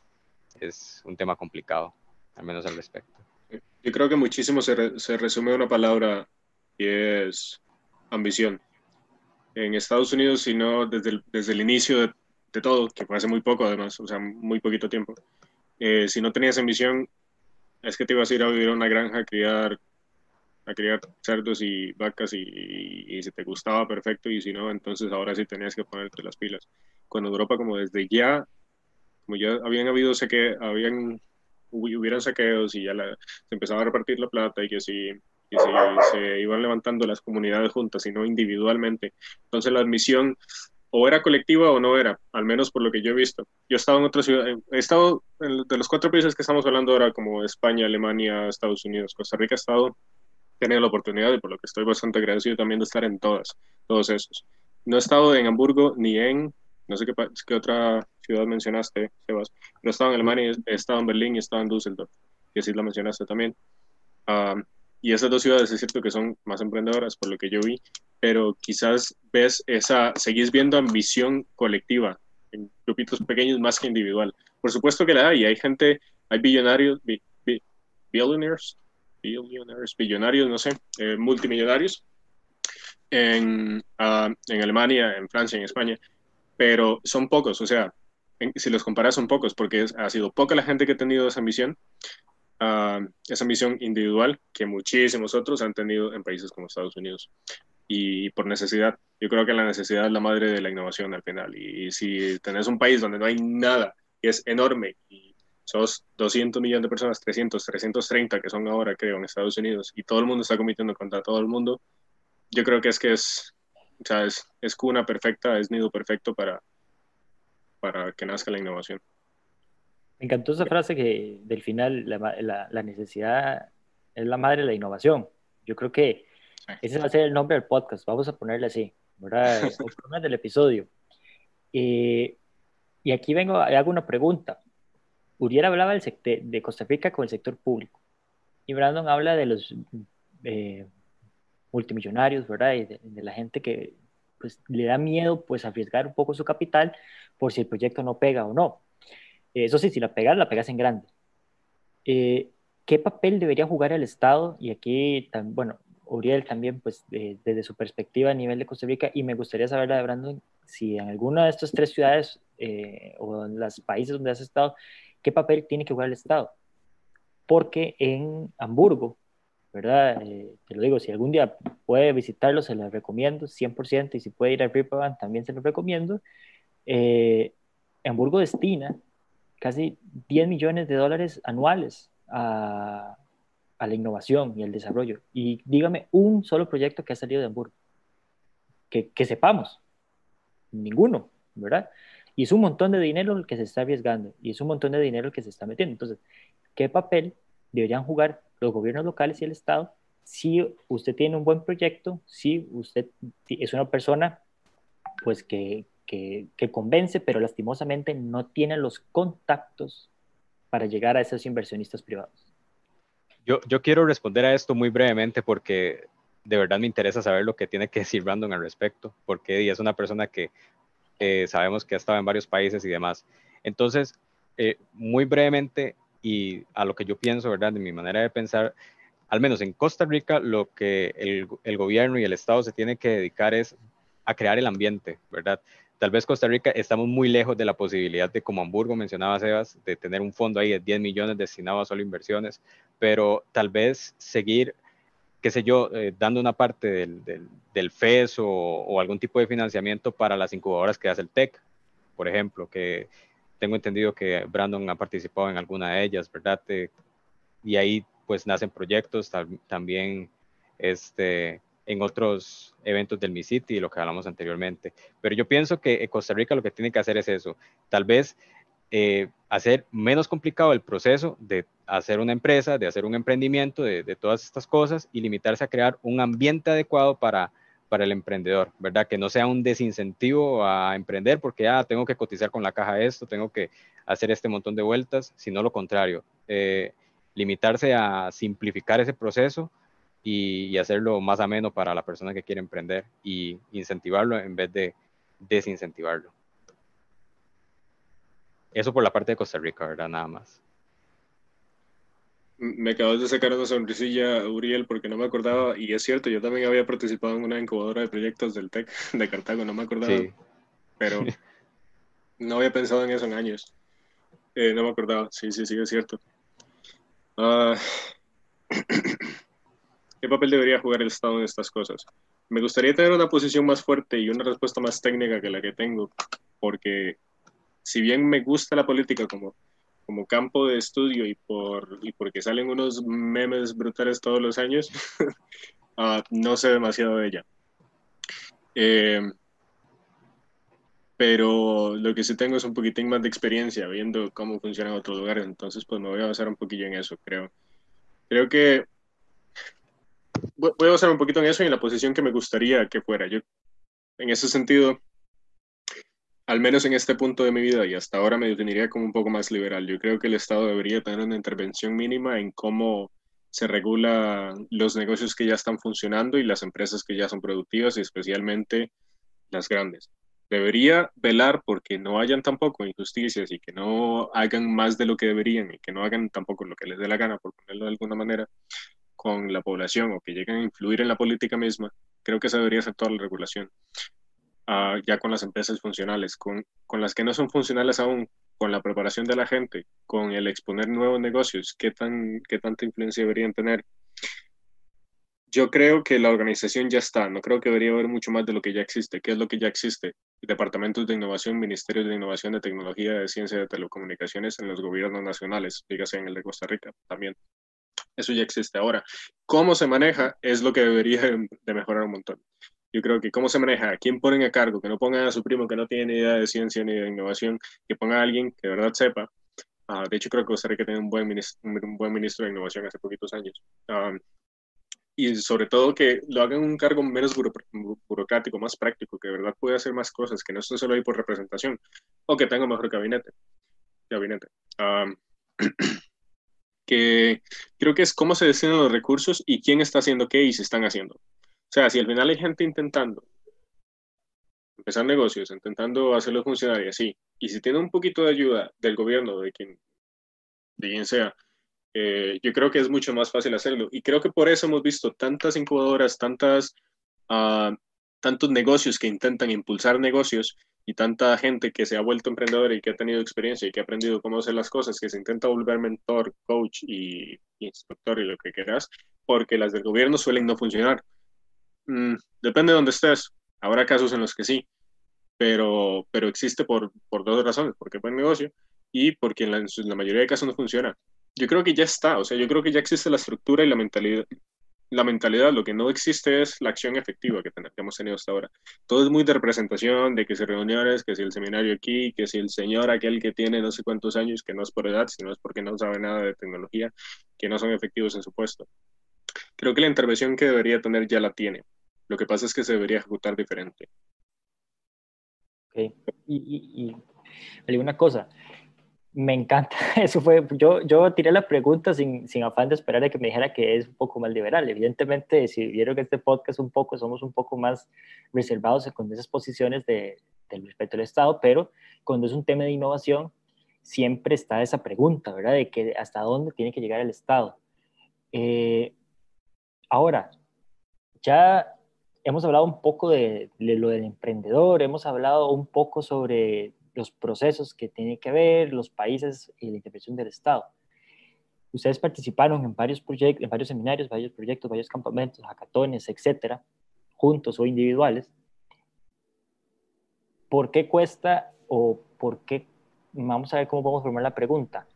es un tema complicado, al menos al respecto. Yo creo que muchísimo se, re, se resume una palabra y es ambición. En Estados Unidos, si no desde el, desde el inicio de, de, todo, que fue hace muy poco además, o sea, muy poquito tiempo, eh, si no tenías ambición, es que te ibas a ir a vivir a una granja a criar a criar cerdos y vacas y, y, y, si te gustaba, perfecto, y si no, entonces ahora sí tenías que ponerte las pilas. Cuando Europa, como desde ya, como ya habían habido saque, habían, hubieran saqueos y ya la, se empezaba a repartir la plata y que si, y si se iban levantando las comunidades juntas y no individualmente, entonces la admisión o era colectiva o no era, al menos por lo que yo he visto. Yo he estado en otras ciudades, he estado en, de los cuatro países que estamos hablando ahora, como España, Alemania, Estados Unidos, Costa Rica, he estado tenido la oportunidad y por lo que estoy bastante agradecido también de estar en todas, todos esos. No he estado en Hamburgo ni en, no sé qué, qué otra ciudad mencionaste, Sebas, no he estado en Alemania, he estado en Berlín y he estado en Düsseldorf, así la mencionaste también. Y esas dos ciudades es cierto que son más emprendedoras por lo que yo vi, pero quizás ves esa, seguís viendo ambición colectiva en grupitos pequeños más que individual. Por supuesto que la hay, hay gente, hay billonarios, bi, bi, billionaires, billonarios, no sé, eh, multimillonarios en, en Alemania, en Francia, en España, pero son pocos, o sea, en, si los comparas son pocos, porque es, ha sido poca la gente que ha tenido esa ambición, uh, esa ambición individual que muchísimos otros han tenido en países como Estados Unidos y por necesidad. Yo creo que la necesidad es la madre de la innovación al final. Y, y si tenés un país donde no hay nada, que es enorme, y sos 200 millones de personas, 300, 330 que son ahora, creo, en Estados Unidos, y todo el mundo está compitiendo contra todo el mundo, yo creo que es que es, o sea, es, es cuna perfecta, es nido perfecto para, para que nazca la innovación. Me encantó esa frase que del final la, la, la necesidad es la madre de la innovación. Yo creo que ese va a ser el nombre del podcast, vamos a ponerle así, ¿verdad? [LAUGHS] El del episodio. Eh, y aquí vengo, hago una pregunta. Uriel hablaba del sector, de Costa Rica con el sector público. Y Brandon habla de los eh, multimillonarios, ¿verdad? Y de, de, la gente que pues, le da miedo pues, arriesgar un poco su capital por si el proyecto no pega o no. Eso sí, si la pegas, la pegas en grande. Eh, ¿Qué papel debería jugar el Estado? Y aquí, bueno, Uriel también, pues de, desde su perspectiva a nivel de Costa Rica, y me gustaría saber de Brandon, si en alguna de estas tres ciudades eh, o en los países donde has estado, ¿qué papel tiene que jugar el Estado? Porque en Hamburgo, ¿verdad? Eh, te lo digo, si algún día puede visitarlo, se lo recomiendo 100%, y si puede ir al Ripavan, también se lo recomiendo. Eh, Hamburgo destina casi 10 millones de dólares anuales a, la innovación y el desarrollo. Y dígame un solo proyecto que ha salido de Hamburgo, que, que sepamos, ninguno, ¿verdad? Y es un montón de dinero el que se está arriesgando y es un montón de dinero el que se está metiendo. Entonces, ¿qué papel deberían jugar los gobiernos locales y el Estado si usted tiene un buen proyecto, si usted es una persona pues que, que, convence, pero lastimosamente no tiene los contactos para llegar a esos inversionistas privados? Yo, yo quiero responder a esto muy brevemente porque de verdad me interesa saber lo que tiene que decir Brandon al respecto, porque es una persona que eh, sabemos que ha estado en varios países y demás. Entonces, eh, muy brevemente y a lo que yo pienso, ¿verdad? De mi manera de pensar, al menos en Costa Rica, lo que el, el gobierno y el Estado se tiene que dedicar es a crear el ambiente, ¿verdad? Tal vez Costa Rica estamos muy lejos de la posibilidad de, como Hamburgo mencionaba Sebas, de tener un fondo ahí de 10 millones destinado a solo inversiones, pero tal vez seguir, qué sé yo, eh, dando una parte del, del, del FES o, o, algún tipo de financiamiento para las incubadoras que hace el TEC, por ejemplo, que tengo entendido que Brandon ha participado en alguna de ellas, ¿verdad? Y ahí pues nacen proyectos, también este, en otros eventos del Mi City, lo que hablamos anteriormente. Pero yo pienso que Costa Rica lo que tiene que hacer es eso, tal vez eh, hacer menos complicado el proceso de hacer una empresa, de hacer un emprendimiento, de, de, todas estas cosas y limitarse a crear un ambiente adecuado para, para el emprendedor, ¿verdad? Que no sea un desincentivo a emprender porque, ah, tengo que cotizar con la caja esto, tengo que hacer este montón de vueltas, sino lo contrario, eh, limitarse a simplificar ese proceso y, y, hacerlo más ameno para la persona que quiere emprender y incentivarlo en vez de desincentivarlo. Eso por la parte de Costa Rica, ¿verdad? Nada más. Me acabas de sacar una sonrisilla, Uriel, porque no me acordaba, y es cierto, yo también había participado en una incubadora de proyectos del TEC [LAUGHS] de Cartago, no me acordaba, sí. pero [LAUGHS] no había pensado en eso en años. Eh, no me acordaba, sí, sí, sí, es cierto. Uh, [CLEARS THROAT] ¿Qué papel debería jugar el Estado en estas cosas? Me gustaría tener una posición más fuerte y una respuesta más técnica que la que tengo, porque si bien me gusta la política como, como campo de estudio y, por, y porque salen unos memes brutales todos los años, uh, [LAUGHS] no sé demasiado de ella. Eh, pero lo que sí tengo es un poquitín más de experiencia viendo cómo funcionan otros lugares, entonces pues me voy a basar un poquillo en eso, creo. Creo que voy a basar un poquito en eso y en la posición que me gustaría que fuera. Yo, en ese sentido, al menos en este punto de mi vida y hasta ahora me definiría como un poco más liberal. Yo creo que el Estado debería tener una intervención mínima en cómo se regula los negocios que ya están funcionando y las empresas que ya son productivas y especialmente las grandes. Debería velar porque no hayan tampoco injusticias y que no hagan más de lo que deberían y que no hagan tampoco lo que les dé la gana, por ponerlo de alguna manera, con la población o que lleguen a influir en la política misma. Creo que se debería toda la regulación uh, ya con las empresas funcionales, con, con las que no son funcionales aún, con la preparación de la gente, con el exponer nuevos negocios, ¿qué, tan, qué tanta influencia deberían tener? Yo creo que la organización ya está, no creo que debería haber mucho más de lo que ya existe. ¿Qué es lo que ya existe? Departamentos de innovación, ministerios de innovación, de tecnología, de ciencia, de telecomunicaciones en los gobiernos nacionales, dígase en el de Costa Rica también. Eso ya existe ahora. ¿Cómo se maneja? Es lo que debería de mejorar un montón yo creo que cómo se maneja, quién ponen a cargo, que no pongan a su primo que no tiene ni idea de ciencia ni de innovación, que ponga a alguien que de verdad sepa. Uh, de hecho, creo que Costa Rica tiene un buen, ministro, un buen ministro de innovación hace poquitos años. Um, y sobre todo que lo hagan un cargo menos buro, burocrático, más práctico, que de verdad puede hacer más cosas, que no esté solo ahí por representación, o que tenga mejor gabinete. gabinete. Um, [CLEARS THROAT] que creo que es cómo se destinan los recursos y quién está haciendo qué y se están haciendo. Sea, si al final hay gente intentando empezar negocios, intentando hacerlo funcionar y así, y si tiene un poquito de ayuda del gobierno, de quien, de quien sea, eh, yo creo que es mucho más fácil hacerlo. Y creo que por eso hemos visto tantas incubadoras, tantas, uh, tantos negocios que intentan impulsar negocios y tanta gente que se ha vuelto emprendedora y que ha tenido experiencia y que ha aprendido cómo hacer las cosas, que se intenta volver mentor, coach y, y instructor y lo que quieras, porque las del gobierno suelen no funcionar. Mm, depende de dónde estés. Habrá casos en los que sí, pero, pero existe por, por dos razones, porque es buen negocio y porque en la, en la, mayoría de casos no funciona. Yo creo que ya está, o sea, yo creo que ya existe la estructura y la mentalidad, la mentalidad, lo que no existe es la acción efectiva que, ten- que hemos tenido hasta ahora. Todo es muy de representación, de que si reuniones, que si el seminario aquí, que si el señor aquel que tiene no sé cuántos años, que no es por edad, sino es porque no sabe nada de tecnología, que no son efectivos en su puesto. Creo que la intervención que debería tener ya la tiene. Lo que pasa es que se debería ejecutar diferente. Ok. Y, y, y una cosa, me encanta, [LAUGHS] eso fue, yo, yo tiré la pregunta sin, sin afán de esperar a que me dijera que es un poco más liberal. Evidentemente, si vieron que este podcast un poco, somos un poco más reservados con esas posiciones de, del respeto al Estado, pero cuando es un tema de innovación, siempre está esa pregunta, ¿verdad? De que hasta dónde tiene que llegar el Estado. Eh, ahora, ya hemos hablado un poco de, de, lo del emprendedor, hemos hablado un poco sobre los procesos que tiene que ver, los países y la intervención del Estado. Ustedes participaron en varios proyectos, en varios seminarios, varios proyectos, varios campamentos, hackatones, etcétera, juntos o individuales. ¿Por qué cuesta o por qué? Vamos a ver cómo a formar la pregunta.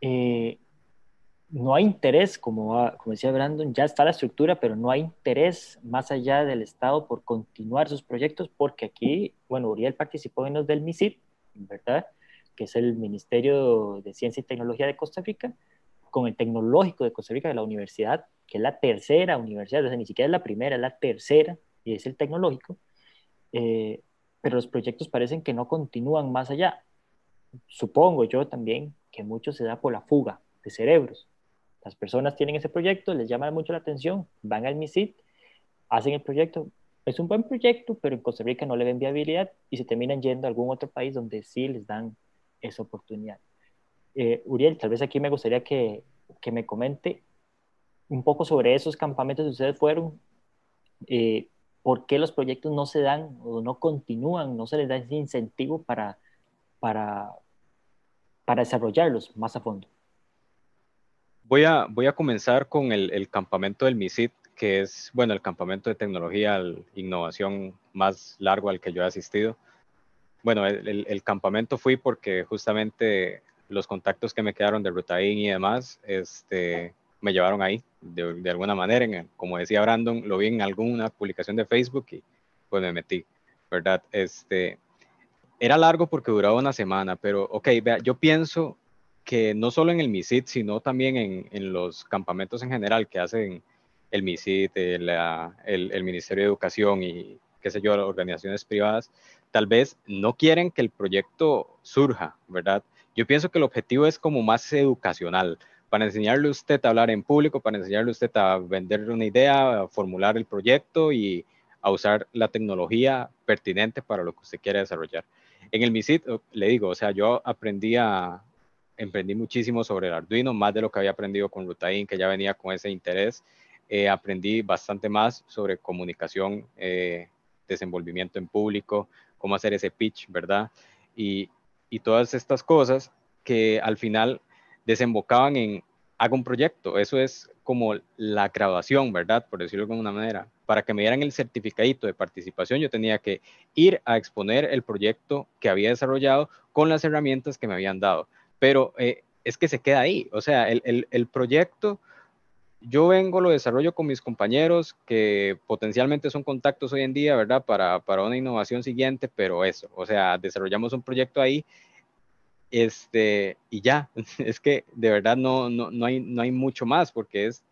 Eh, no hay interés, como, como decía Brandon, ya está la estructura, pero no hay interés más allá del Estado por continuar sus proyectos, porque aquí, bueno, Uriel participó en los del MISID, ¿verdad? Que es el Ministerio de Ciencia y Tecnología de Costa Rica, con el Tecnológico de Costa Rica de la universidad, que es la tercera universidad, o sea, ni siquiera es la primera, es la tercera, y es el Tecnológico, eh, pero los proyectos parecen que no continúan más allá. Supongo yo también que mucho se da por la fuga de cerebros. Las personas tienen ese proyecto, les llama mucho la atención, van al MISIT, hacen el proyecto, es un buen proyecto, pero en Costa Rica no le ven viabilidad y se terminan yendo a algún otro país donde sí les dan esa oportunidad. Eh, Uriel, tal vez aquí me gustaría que, que, me comente un poco sobre esos campamentos que ustedes fueron, eh, por qué los proyectos no se dan o no continúan, no se les da ese incentivo para, para, para desarrollarlos más a fondo. Voy a, voy a comenzar con el, el campamento del MISIT, que es, bueno, el campamento de tecnología, e innovación más largo al que yo he asistido. Bueno, el, el, el, campamento fui porque justamente los contactos que me quedaron de Rutaín y demás, este, me llevaron ahí de, de alguna manera. En, como decía Brandon, lo vi en alguna publicación de Facebook y pues me metí, ¿verdad? Este, era largo porque duraba una semana, pero ok, vea, yo pienso que no solo en el MISIT, sino también en, en los campamentos en general que hacen el MISIT, el, el, el, Ministerio de Educación y qué sé yo, organizaciones privadas, tal vez no quieren que el proyecto surja, ¿verdad? Yo pienso que el objetivo es como más educacional, para enseñarle a usted a hablar en público, para enseñarle a usted a vender una idea, a formular el proyecto y a usar la tecnología pertinente para lo que usted quiere desarrollar. En el MISIT, le digo, o sea, yo aprendí a, emprendí muchísimo sobre el Arduino, más de lo que había aprendido con Rutain, que ya venía con ese interés. Eh, aprendí bastante más sobre comunicación, eh, desenvolvimiento en público, cómo hacer ese pitch, ¿verdad? Y, y, todas estas cosas que al final desembocaban en, hago un proyecto, eso es como la graduación, ¿verdad? Por decirlo de alguna manera. Para que me dieran el certificadito de participación, yo tenía que ir a exponer el proyecto que había desarrollado con las herramientas que me habían dado. Pero eh, es que se queda ahí, o sea, el, el, el proyecto yo vengo, lo desarrollo con mis compañeros que potencialmente son contactos hoy en día, ¿verdad? Para, para, una innovación siguiente, pero eso, o sea, desarrollamos un proyecto ahí este, y ya, [LAUGHS] es que de verdad no, no, no, hay, no hay mucho más porque es,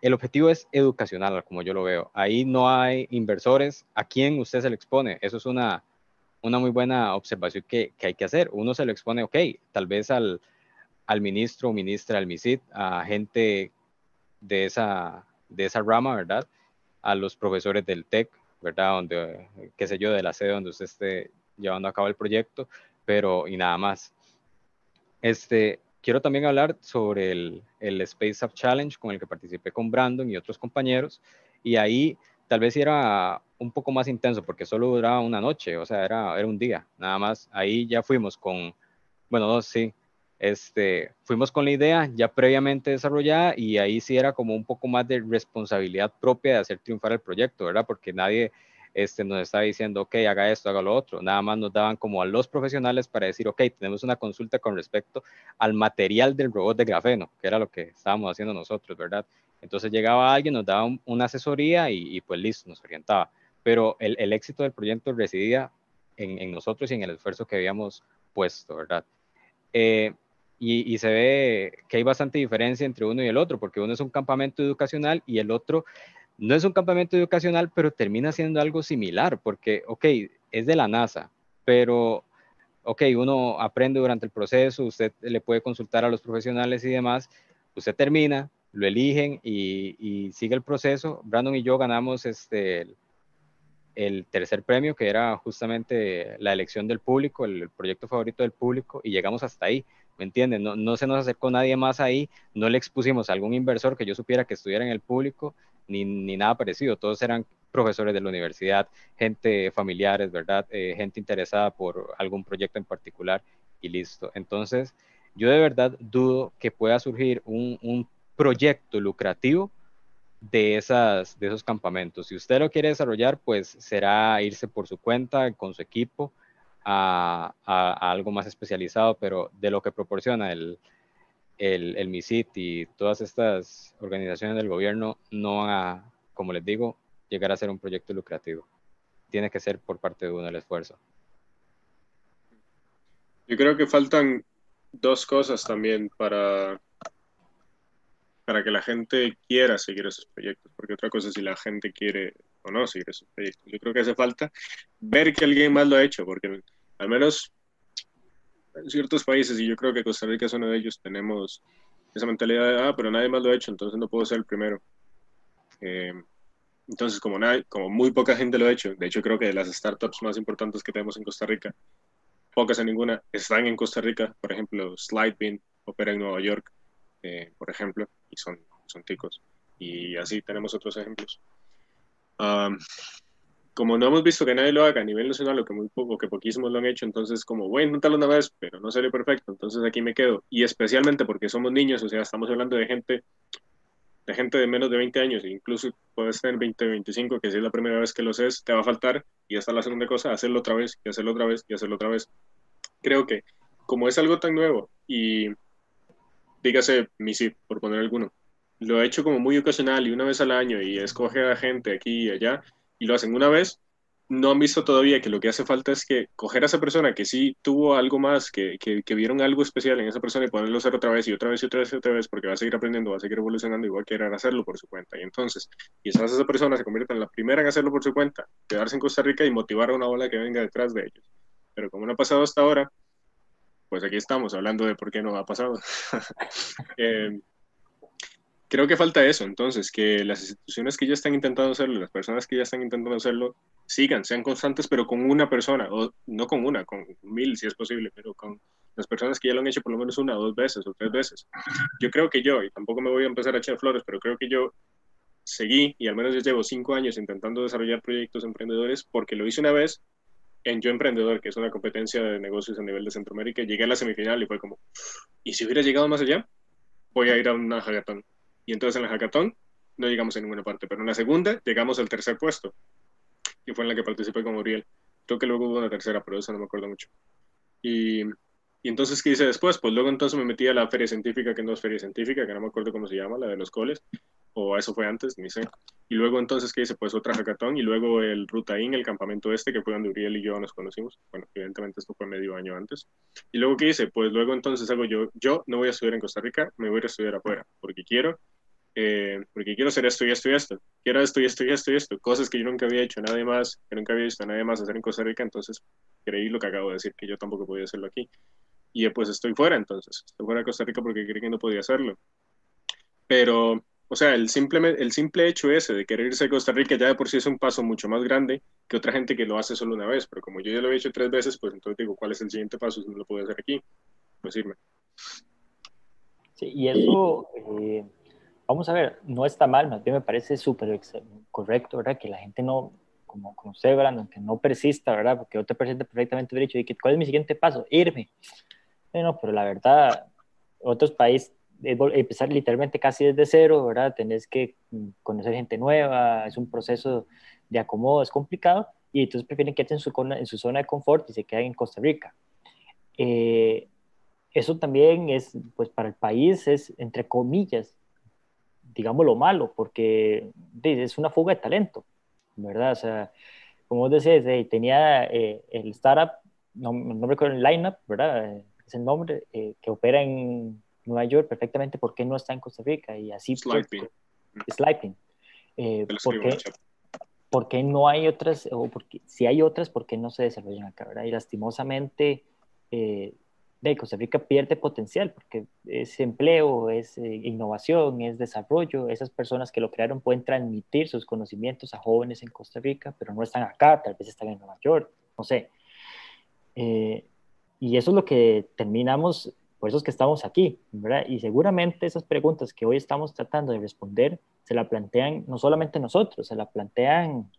el objetivo es educacional, como yo lo veo. Ahí no hay inversores, ¿a quién usted se le expone? Eso es una, una muy buena observación que, que hay que hacer. Uno se lo expone, ok, tal vez al, al ministro ministra del MISID, a gente de esa, de esa rama, ¿verdad? A los profesores del TEC, ¿verdad? Donde, qué sé yo, de la sede donde usted esté llevando a cabo el proyecto, pero y nada más. Este, quiero también hablar sobre el, el Space Up Challenge con el que participé con Brandon y otros compañeros, y ahí tal vez era un poco más intenso porque solo duraba una noche, o sea, era, era un día, nada más. Ahí ya fuimos con, bueno, no, sí, este, fuimos con la idea ya previamente desarrollada y ahí sí era como un poco más de responsabilidad propia de hacer triunfar el proyecto, ¿verdad? Porque nadie este, nos estaba diciendo, ok, haga esto, haga lo otro. Nada más nos daban como a los profesionales para decir, ok, tenemos una consulta con respecto al material del robot de grafeno, que era lo que estábamos haciendo nosotros, ¿verdad? Entonces llegaba alguien, nos daba un- una asesoría y, y, pues listo, nos orientaba. Pero el, el éxito del proyecto residía en, en nosotros y en el esfuerzo que habíamos puesto, ¿verdad? Eh, y, y se ve que hay bastante diferencia entre uno y el otro, porque uno es un campamento educacional y el otro no es un campamento educacional, pero termina siendo algo similar, porque, ok, es de la NASA, pero, ok, uno aprende durante el proceso, usted le puede consultar a los profesionales y demás, usted termina, lo eligen y, y sigue el proceso. Brandon y yo ganamos este, el, tercer premio, que era justamente la elección del público, el, proyecto favorito del público, y llegamos hasta ahí. ¿Me entienden? No, se nos acercó nadie más ahí, no le expusimos a algún inversor que yo supiera que estuviera en el público, ni, ni nada parecido. Todos eran profesores de la universidad, gente familiares, ¿verdad? Eh, gente interesada por algún proyecto en particular y listo. Entonces, yo de verdad dudo que pueda surgir un proyecto lucrativo de, esas, de esos campamentos. Si usted lo quiere desarrollar, pues será irse por su cuenta, con su equipo, a, algo más especializado, pero de lo que proporciona el, el, el MISIT y todas estas organizaciones del gobierno no van a, como les digo, llegar a ser un proyecto lucrativo. Tiene que ser por parte de uno el esfuerzo. Yo creo que faltan dos cosas también para, para que la gente quiera seguir esos proyectos, porque otra cosa es si la gente quiere o no seguir esos proyectos. Yo creo que hace falta ver que alguien más lo ha hecho, porque al menos en ciertos países, y yo creo que Costa Rica es uno de ellos, tenemos esa mentalidad de, ah, pero nadie más lo ha hecho, entonces no puedo ser el primero. Eh, entonces, como, nadie, como muy poca gente lo ha hecho, de hecho creo que de las startups más importantes que tenemos en Costa Rica, pocas en ninguna, están en Costa Rica, por ejemplo, Slidebean opera en Nueva York, eh, por ejemplo, y son, son ticos. Y así tenemos otros ejemplos. Um, como no hemos visto que nadie lo haga a nivel nacional, o que muy poco, que poquísimos lo han hecho, entonces como voy a intentarlo una vez, pero no salió perfecto, entonces aquí me quedo. Y especialmente porque somos niños, o sea, estamos hablando de gente de gente de menos de 20 años, incluso puedes tener 20, 25, que si es la primera vez que lo haces, te va a faltar, y esta es la segunda cosa, hacerlo otra vez, y hacerlo otra vez, y hacerlo otra vez. Creo que como es algo tan nuevo, y dígase MISIP, por poner alguno, lo he hecho como muy ocasional y una vez al año, y escoge a gente aquí y allá, y lo hacen una vez, no han visto todavía que lo que hace falta es que coger a esa persona que sí tuvo algo más, que, que, que, vieron algo especial en esa persona y ponerlo a hacer otra vez y otra vez y otra vez y otra vez, porque va a seguir aprendiendo, va a seguir evolucionando y va a querer hacerlo por su cuenta. Y entonces, quizás esa persona se convierta en la primera en hacerlo por su cuenta, quedarse en Costa Rica y motivar a una ola que venga detrás de ellos. Pero como no ha pasado hasta ahora, pues aquí estamos hablando de por qué no ha pasado. [LAUGHS] eh, creo que falta eso, entonces, que las instituciones que ya están intentando hacerlo, las personas que ya están intentando hacerlo, sigan, sean constantes, pero con una persona, o no con una, con mil si es posible, pero con las personas que ya lo han hecho por lo menos una dos veces o tres veces. Yo creo que yo, y tampoco me voy a empezar a echar flores, pero creo que yo seguí, y al menos ya llevo cinco años intentando desarrollar proyectos emprendedores, porque lo hice una vez en Yo Emprendedor, que es una competencia de negocios a nivel de Centroamérica, llegué a la semifinal y fue como, ¿y si hubiera llegado más allá? Voy a ir a una hackathon. Y entonces en la hackathon no llegamos a ninguna parte, pero en la segunda llegamos al tercer puesto, que fue en la que participé con Uriel. Creo que luego hubo una tercera, pero eso no me acuerdo mucho. Y, y entonces, ¿qué hice después? Pues luego entonces me metí a la feria científica, que no es feria científica, que no me acuerdo cómo se llama, la de los coles, o eso fue antes, ni sé. Y luego entonces, ¿qué hice? Pues otra hackathon, y luego el Rutaín, el campamento este, que fue donde Uriel y yo nos conocimos. Bueno, evidentemente esto fue medio año antes. Y luego, ¿qué hice? Pues luego entonces hago yo, yo no voy a estudiar en Costa Rica, me voy a estudiar afuera, porque quiero eh, porque quiero hacer esto y esto y esto, quiero esto y esto y esto y esto, cosas que yo nunca había hecho, nadie más, que nunca había visto a nadie más hacer en Costa Rica, entonces creí lo que acabo de decir, que yo tampoco podía hacerlo aquí. Y pues estoy fuera entonces, estoy fuera de Costa Rica porque creí que no podía hacerlo. Pero, o sea, el simple, el simple hecho ese de querer irse a Costa Rica ya de por sí es un paso mucho más grande que otra gente que lo hace solo una vez, pero como yo ya lo he hecho tres veces, pues entonces digo, ¿cuál es el siguiente paso si no lo puedo hacer aquí? Pues irme. Sí, y eso... Eh vamos a ver, no está mal, más bien me parece súper correcto, ¿verdad? Que la gente no, como, como usted, que no persista, ¿verdad? Porque te presente perfectamente derecho y que cuál es mi siguiente paso, irme. Bueno, pero la verdad, otros países, empezar literalmente casi desde cero, ¿verdad? Tenés que conocer gente nueva, es un proceso de acomodo, es complicado, y entonces prefieren quedarse en su, en su zona de confort y se quedan en Costa Rica. Eh, eso también es, pues para el país es, entre comillas, digamos, lo malo, porque es una fuga de talento, ¿verdad? O sea, como vos eh, tenía eh, el startup, no, no recuerdo el lineup, ¿verdad? Eh, Es el nombre, eh, que opera en Nueva York perfectamente, ¿por qué no está en Costa Rica? Y así, pues, Sliping. Sliping. Eh, ¿por, qué, por qué no hay otras, o porque, si hay otras, por qué no se desarrollan acá, ¿verdad? Y lastimosamente, eh, de Costa Rica pierde potencial, porque es empleo, es eh, innovación, es desarrollo. Esas personas que lo crearon pueden transmitir sus conocimientos a jóvenes en Costa Rica, pero no están acá, tal vez están en Nueva York, no sé. Y eso es lo que terminamos, por eso es que estamos aquí, ¿verdad? Y seguramente esas preguntas que hoy estamos tratando de responder se la plantean no solamente nosotros, se la plantean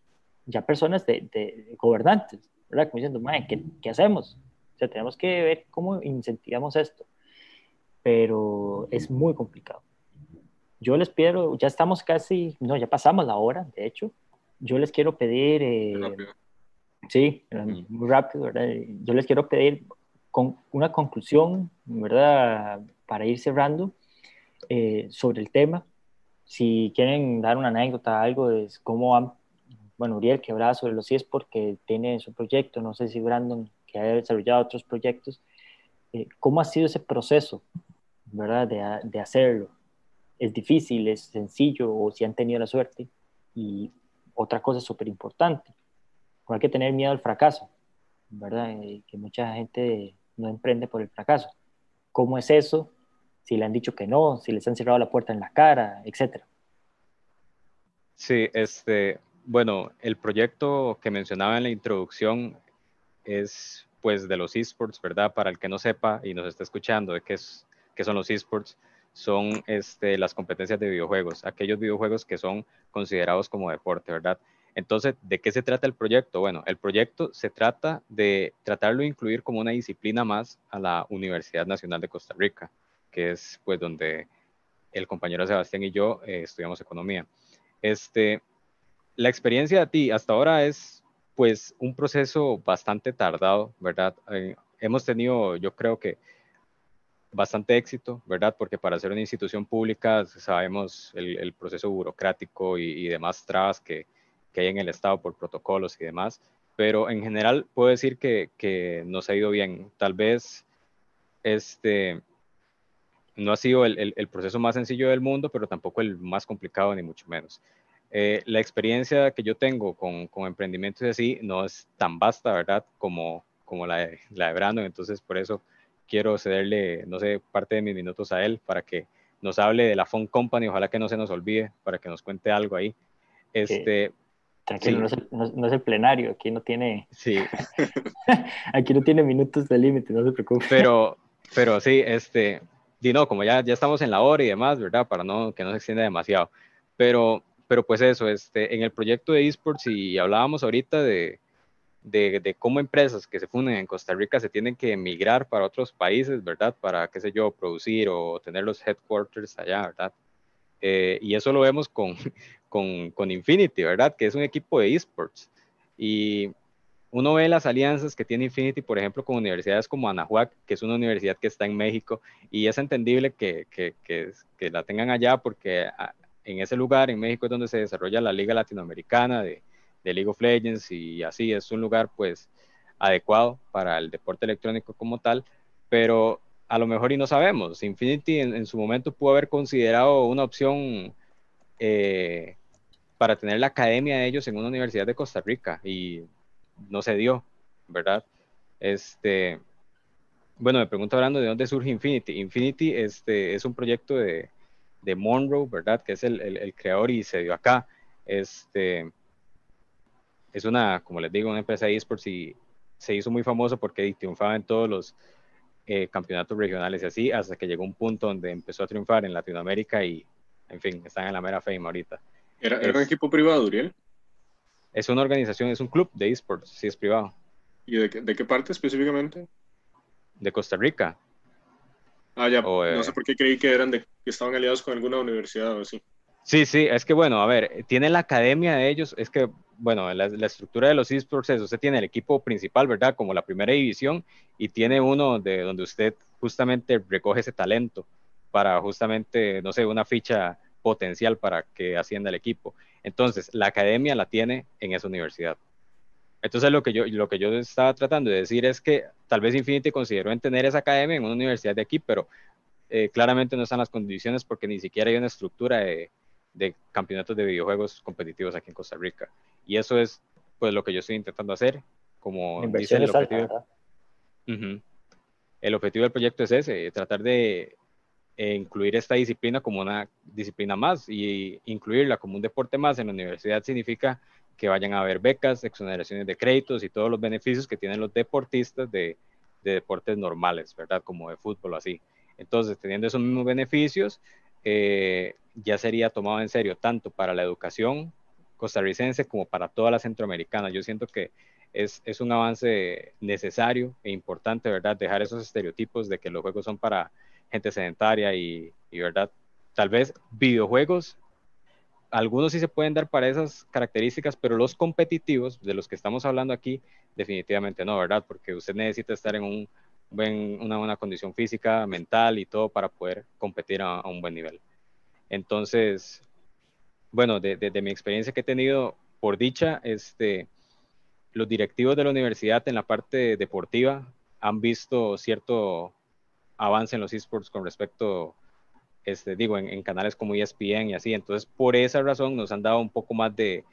ya personas de, de gobernantes, ¿verdad? Como diciendo, "Mae, ¿qué, ¿qué hacemos? O sea, tenemos que ver cómo incentivamos esto. Pero es muy complicado. Yo les pido, ya estamos casi, no, ya pasamos la hora, de hecho. Yo les quiero pedir, eh, sí, muy rápido, ¿verdad? Yo les quiero pedir con una conclusión, ¿verdad? Para ir cerrando eh, sobre el tema. Si quieren dar una anécdota, algo de cómo han, bueno, Uriel que hablaba sobre los CIES porque tiene su proyecto, no sé si Brandon que ha desarrollado otros proyectos, eh, ¿cómo ha sido ese proceso, ¿verdad? De, de hacerlo. ¿Es difícil, es sencillo o si han tenido la suerte? Y otra cosa súper importante, no hay que tener miedo al fracaso, ¿verdad? Eh, que mucha gente no emprende por el fracaso. ¿Cómo es eso? Si le han dicho que no, si les han cerrado la puerta en la cara, etcétera. Sí, este, bueno, el proyecto que mencionaba en la introducción es pues de los esports, ¿verdad? Para el que no sepa y nos está escuchando qué, es, qué son los esports, son este, las competencias de videojuegos, aquellos videojuegos que son considerados como deporte, ¿verdad? Entonces, ¿de qué se trata el proyecto? Bueno, el proyecto se trata de tratarlo de incluir como una disciplina más a la Universidad Nacional de Costa Rica, que es pues donde el compañero Sebastián y yo eh, estudiamos economía. Este, la experiencia de ti hasta ahora es pues un proceso bastante tardado, ¿verdad? Eh, hemos tenido, yo creo que bastante éxito, ¿verdad? Porque para ser una institución pública sabemos el, proceso burocrático y, y demás trabas que, que, hay en el Estado por protocolos y demás, pero en general puedo decir que, que nos ha ido bien. Tal vez este no ha sido el, el, el, proceso más sencillo del mundo, pero tampoco el más complicado, ni mucho menos. Eh, la experiencia que yo tengo con, con emprendimientos así no es tan vasta, ¿verdad? Como, como la, de, la de Brandon, entonces por eso quiero cederle, no sé, parte de mis minutos a él para que nos hable de la Phone Company, ojalá que no se nos olvide, para que nos cuente algo ahí. Este, sí. Tranquilo, sí. no, es el, no, no, es el, plenario, aquí no tiene. Sí. [LAUGHS] aquí no tiene minutos de límite, no se preocupe. Pero, [LAUGHS] pero sí, este, y no, como ya, ya estamos en la hora y demás, ¿verdad? Para no, que no se extienda demasiado. Pero, pero pues eso, este, en el proyecto de esports, y hablábamos ahorita de, de, de, cómo empresas que se funden en Costa Rica se tienen que emigrar para otros países, ¿verdad? Para, qué sé yo, producir o tener los headquarters allá, ¿verdad? Eh, y eso lo vemos con, [LAUGHS] con, con, Infinity, ¿verdad? Que es un equipo de esports. Y uno ve las alianzas que tiene Infinity, por ejemplo, con universidades como Anahuac, que es una universidad que está en México, y es entendible que, que, que, que la tengan allá porque en ese lugar, en México, es donde se desarrolla la Liga Latinoamericana de, de League of Legends y así es un lugar pues adecuado para el deporte electrónico como tal, pero a lo mejor y no sabemos. Infinity en, su momento pudo haber considerado una opción eh, para tener la academia de ellos en una universidad de Costa Rica y no se dio, ¿verdad? Este, bueno, me pregunto hablando de dónde surge Infinity. Infinity este, es un proyecto de, de Monroe, ¿verdad? Que es el, el, el creador y se dio acá. Este, es una, como les digo, una empresa de esports y se hizo muy famoso porque triunfaba en todos los eh, campeonatos regionales y así, hasta que llegó un punto donde empezó a triunfar en Latinoamérica y, en fin, están en la mera fame ahorita. ¿Era, era es, un equipo privado, Uriel? Es una organización, es un club de esports, sí es privado. ¿Y de, de qué parte específicamente? De Costa Rica. Ah, ya, o, eh, no sé por qué creí que eran de, que estaban aliados con alguna universidad o así. Sí, sí, es que bueno, a ver, tiene la academia de ellos, es que, bueno, la, estructura de los esports es, usted tiene el equipo principal, ¿verdad? Como la primera división, y tiene uno de donde usted justamente recoge ese talento para justamente, no sé, una ficha potencial para que ascienda el equipo. Entonces, la academia la tiene en esa universidad. Entonces, lo que yo, lo que yo estaba tratando de decir es que tal vez Infinity consideró en tener esa academia en una universidad de aquí, pero eh, claramente no están las condiciones porque ni siquiera hay una estructura de, de campeonatos de videojuegos competitivos aquí en Costa Rica. Y eso es pues lo que yo estoy intentando hacer, como dice el objetivo. El objetivo del proyecto es ese, tratar de eh, incluir esta disciplina como una disciplina más y incluirla como un deporte más en la universidad significa que vayan a haber becas, exoneraciones de créditos y todos los beneficios que tienen los deportistas de, de deportes normales, ¿verdad? Como de fútbol o así. Entonces, teniendo esos mismos beneficios, eh, ya sería tomado en serio tanto para la educación costarricense como para toda la centroamericana. Yo siento que es, un avance necesario e importante, ¿verdad? Dejar esos estereotipos de que los juegos son para gente sedentaria y, y ¿verdad? Tal vez videojuegos, algunos sí se pueden dar para esas características, pero los competitivos, de los que estamos hablando aquí, definitivamente no, ¿verdad? Porque usted necesita estar en un buen, una buena condición física, mental y todo para poder competir a, a un buen nivel. Entonces, bueno, de, de, de, mi experiencia que he tenido, por dicha, este, los directivos de la universidad en la parte deportiva han visto cierto avance en los esports con respecto, este, digo, en, en, canales como ESPN y así. Entonces, por esa razón nos han dado un poco más de,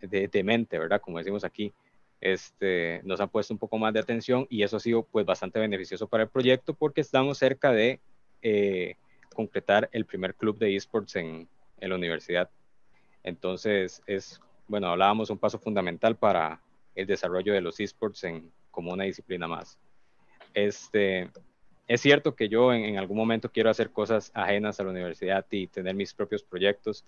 de, de mente, ¿verdad? Como decimos aquí. Este, nos han puesto un poco más de atención y eso ha sido pues bastante beneficioso para el proyecto porque estamos cerca de eh, concretar el primer club de esports en, en la universidad. Entonces, es, bueno, hablábamos un paso fundamental para el desarrollo de los esports en, como una disciplina más. Este, es cierto que yo en, en, algún momento quiero hacer cosas ajenas a la universidad y tener mis propios proyectos,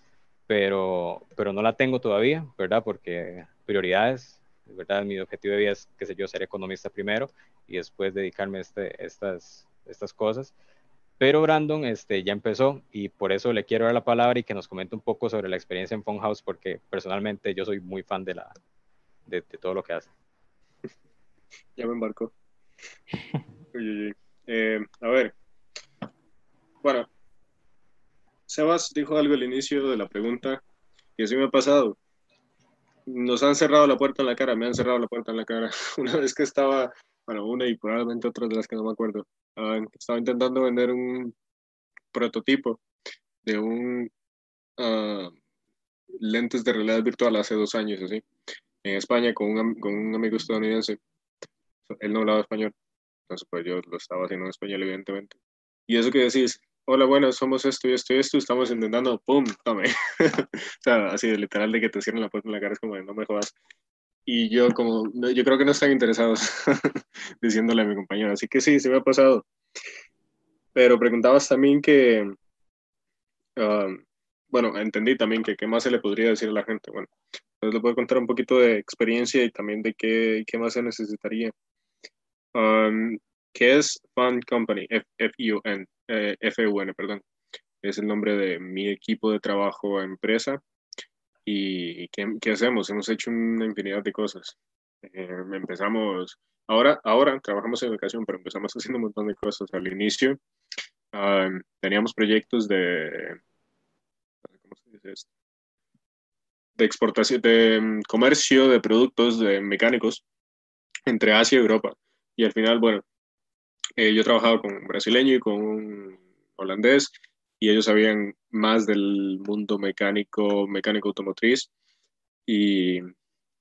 pero, pero no la tengo todavía, ¿verdad? Porque prioridades, ¿verdad? Mi objetivo de vida es, qué sé yo, ser economista primero y después dedicarme a este, estas, estas cosas. Pero Brandon este, ya empezó y por eso le quiero dar la palabra y que nos comente un poco sobre la experiencia en Funhouse, porque personalmente yo soy muy fan de, la, de, de todo lo que hace. [LAUGHS] Ya me embarcó. Uy, uy, uy. Eh, a ver. Bueno, Sebas dijo algo al inicio de la pregunta que sí me ha pasado. Nos han cerrado la puerta en la cara, me han cerrado la puerta en la cara. [LAUGHS] Una vez que estaba, bueno, una y probablemente otras de las que no me acuerdo, estaba intentando vender un prototipo de un uh, lentes de realidad virtual hace dos años, así, en España con un, con un amigo estadounidense. Él no hablaba español, entonces pues yo lo estaba haciendo en español, evidentemente. Y eso que decís, hola, bueno, somos esto y esto y esto, estamos intentando, ¡pum!, tome. [LAUGHS] o sea, así de literal de que te cierren la puerta en la cara, es como de, no me jodas. Y yo como, yo creo que no están interesados [LAUGHS] diciéndole a mi compañero, así que sí, se me ha pasado. Pero preguntabas también que, uh, bueno, entendí también que qué más se le podría decir a la gente. Bueno, entonces le puedo contar un poquito de experiencia y también de qué, qué más se necesitaría. Um, ¿Qué es Fun Company? F-U-N, eh, F-U-N, perdón. Es el nombre de mi equipo de trabajo empresa. ¿Y qué, qué hacemos? Hemos hecho una infinidad de cosas. Eh, empezamos, ahora, ahora trabajamos en educación, pero empezamos [LAUGHS] haciendo un montón de cosas. Al inicio teníamos proyectos de, ¿cómo se dice esto? De exportación, de um, comercio de productos de mecánicos entre Asia y Europa. Y al final, bueno, eh, yo trabajaba con un brasileño y con un holandés y ellos sabían más del mundo mecánico, mecánico automotriz y,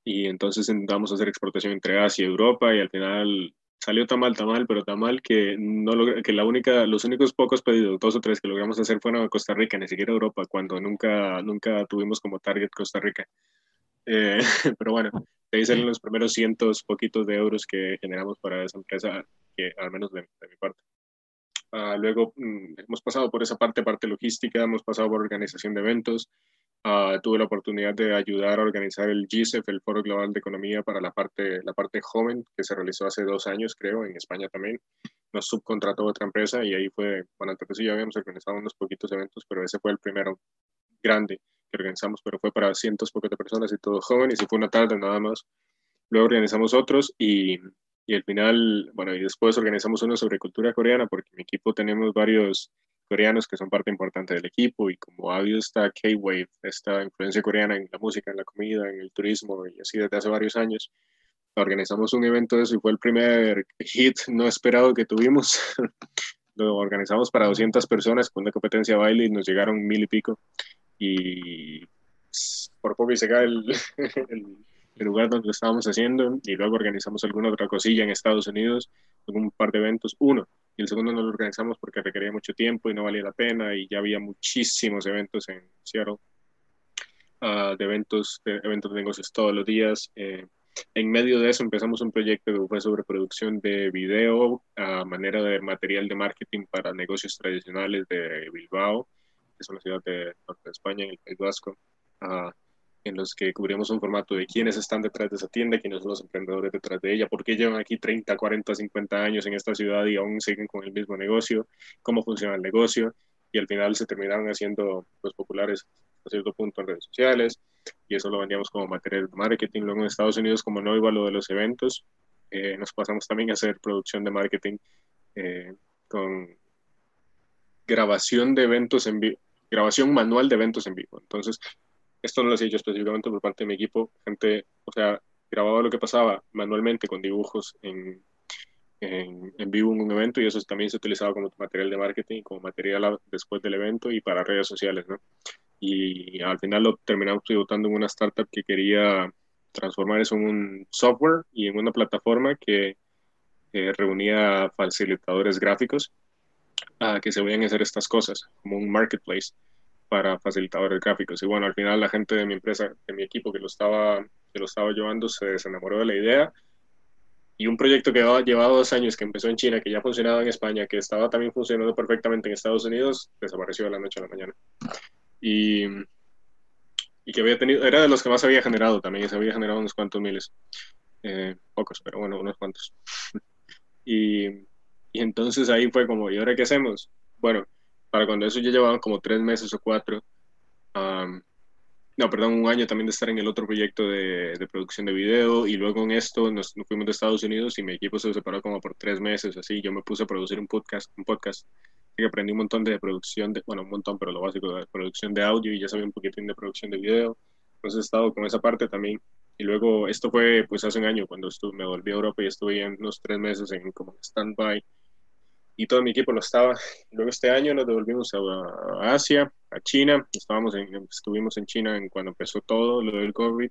y entonces intentamos hacer exportación entre Asia y Europa y al final salió tan mal, tan mal, pero tan mal que, no logré, que la única, los únicos pocos pedidos, dos o tres que logramos hacer fueron a Costa Rica, ni siquiera Europa, cuando nunca, nunca tuvimos como target Costa Rica. Eh, [LAUGHS] pero bueno, de ahí salen los primeros cientos poquitos de euros que generamos para esa empresa, que al menos de, de mi parte. Uh, luego mm, hemos pasado por esa parte, parte logística, hemos pasado por organización de eventos. Uh, tuve la oportunidad de ayudar a organizar el GICEF, el Foro Global de Economía para la parte, la parte joven, que se realizó hace dos años, creo, en España también. Nos subcontrató otra empresa y ahí fue, bueno, antes ya habíamos organizado unos poquitos eventos, pero ese fue el primero grande que organizamos, pero fue para cientos pocas de personas y todos jóvenes y fue una tarde nada más. Luego organizamos otros y y al final, bueno, y después organizamos uno sobre cultura coreana, porque en mi equipo tenemos varios coreanos que son parte importante del equipo y como ha habido esta K-Wave, esta influencia coreana en la música, en la comida, en el turismo y así desde hace varios años, organizamos un evento de eso y fue el primer hit no esperado que tuvimos. [LAUGHS] Lo organizamos para 200 personas con una competencia de baile y nos llegaron mil y pico. Y por poco y se cae el, [LAUGHS] el, el lugar donde lo estábamos haciendo y luego organizamos alguna otra cosilla en Estados Unidos, un par de eventos, uno, y el segundo no lo organizamos porque requería mucho tiempo y no valía la pena y ya había muchísimos eventos en Seattle, uh, de eventos, de eventos de negocios todos los días. Eh, en medio de eso empezamos un proyecto que fue sobre producción de video a manera de material de marketing para negocios tradicionales de Bilbao, que es una ciudad de norte de España, en el País Vasco. Uh, en los que cubrimos un formato de quiénes están detrás de esa tienda, quiénes son los emprendedores detrás de ella, por qué llevan aquí 30, 40, 50 años en esta ciudad y aún siguen con el mismo negocio, cómo funciona el negocio, y al final se terminaron haciendo pues, populares a cierto punto en redes sociales, y eso lo vendíamos como material de marketing. Luego en Estados Unidos, como no iba lo de los eventos, eh, nos pasamos también a hacer producción de marketing eh, con grabación de eventos en vivo, grabación manual de eventos en vivo. Entonces, esto no lo hacía yo específicamente por parte de mi equipo, gente, o sea, grababa lo que pasaba manualmente con dibujos en, en, en, vivo en un evento y eso también se utilizaba como material de marketing, como material después del evento y para redes sociales, ¿no? Y al final lo terminamos tributando en una startup que quería transformar eso en un software y en una plataforma que eh, reunía facilitadores gráficos a que se vayan a hacer estas cosas, como un marketplace para facilitadores gráficos. Y bueno, al final la gente de mi empresa, de mi equipo que lo estaba, que lo estaba llevando, se desenamoró de la idea. Y un proyecto que llevaba, dos años, que empezó en China, que ya funcionaba en España, que estaba también funcionando perfectamente en Estados Unidos, desapareció de la noche a la mañana. Y, y que había tenido, era de los que más había generado también, se había generado unos cuantos miles. Eh, pocos, pero bueno, unos cuantos. [LAUGHS] y, y entonces ahí fue como, ¿y ahora qué hacemos? Bueno, para cuando eso ya llevaban como tres meses o cuatro, um, no, perdón, un año también de estar en el otro proyecto de, de producción de video y luego en esto nos, fuimos de Estados Unidos y mi equipo se separó como por tres meses, así, yo me puse a producir un podcast, un podcast que aprendí un montón de producción, de, bueno, un montón, pero lo básico de producción de audio y ya sabía un poquitín de producción de video, entonces he estado con esa parte también. Y luego, esto fue pues hace un año cuando estuve, me volví a Europa y estuve en unos tres meses en como stand-by y todo mi equipo lo estaba. Luego este año nos devolvimos a, Asia, a China. Estábamos en, estuvimos en China en cuando empezó todo lo del COVID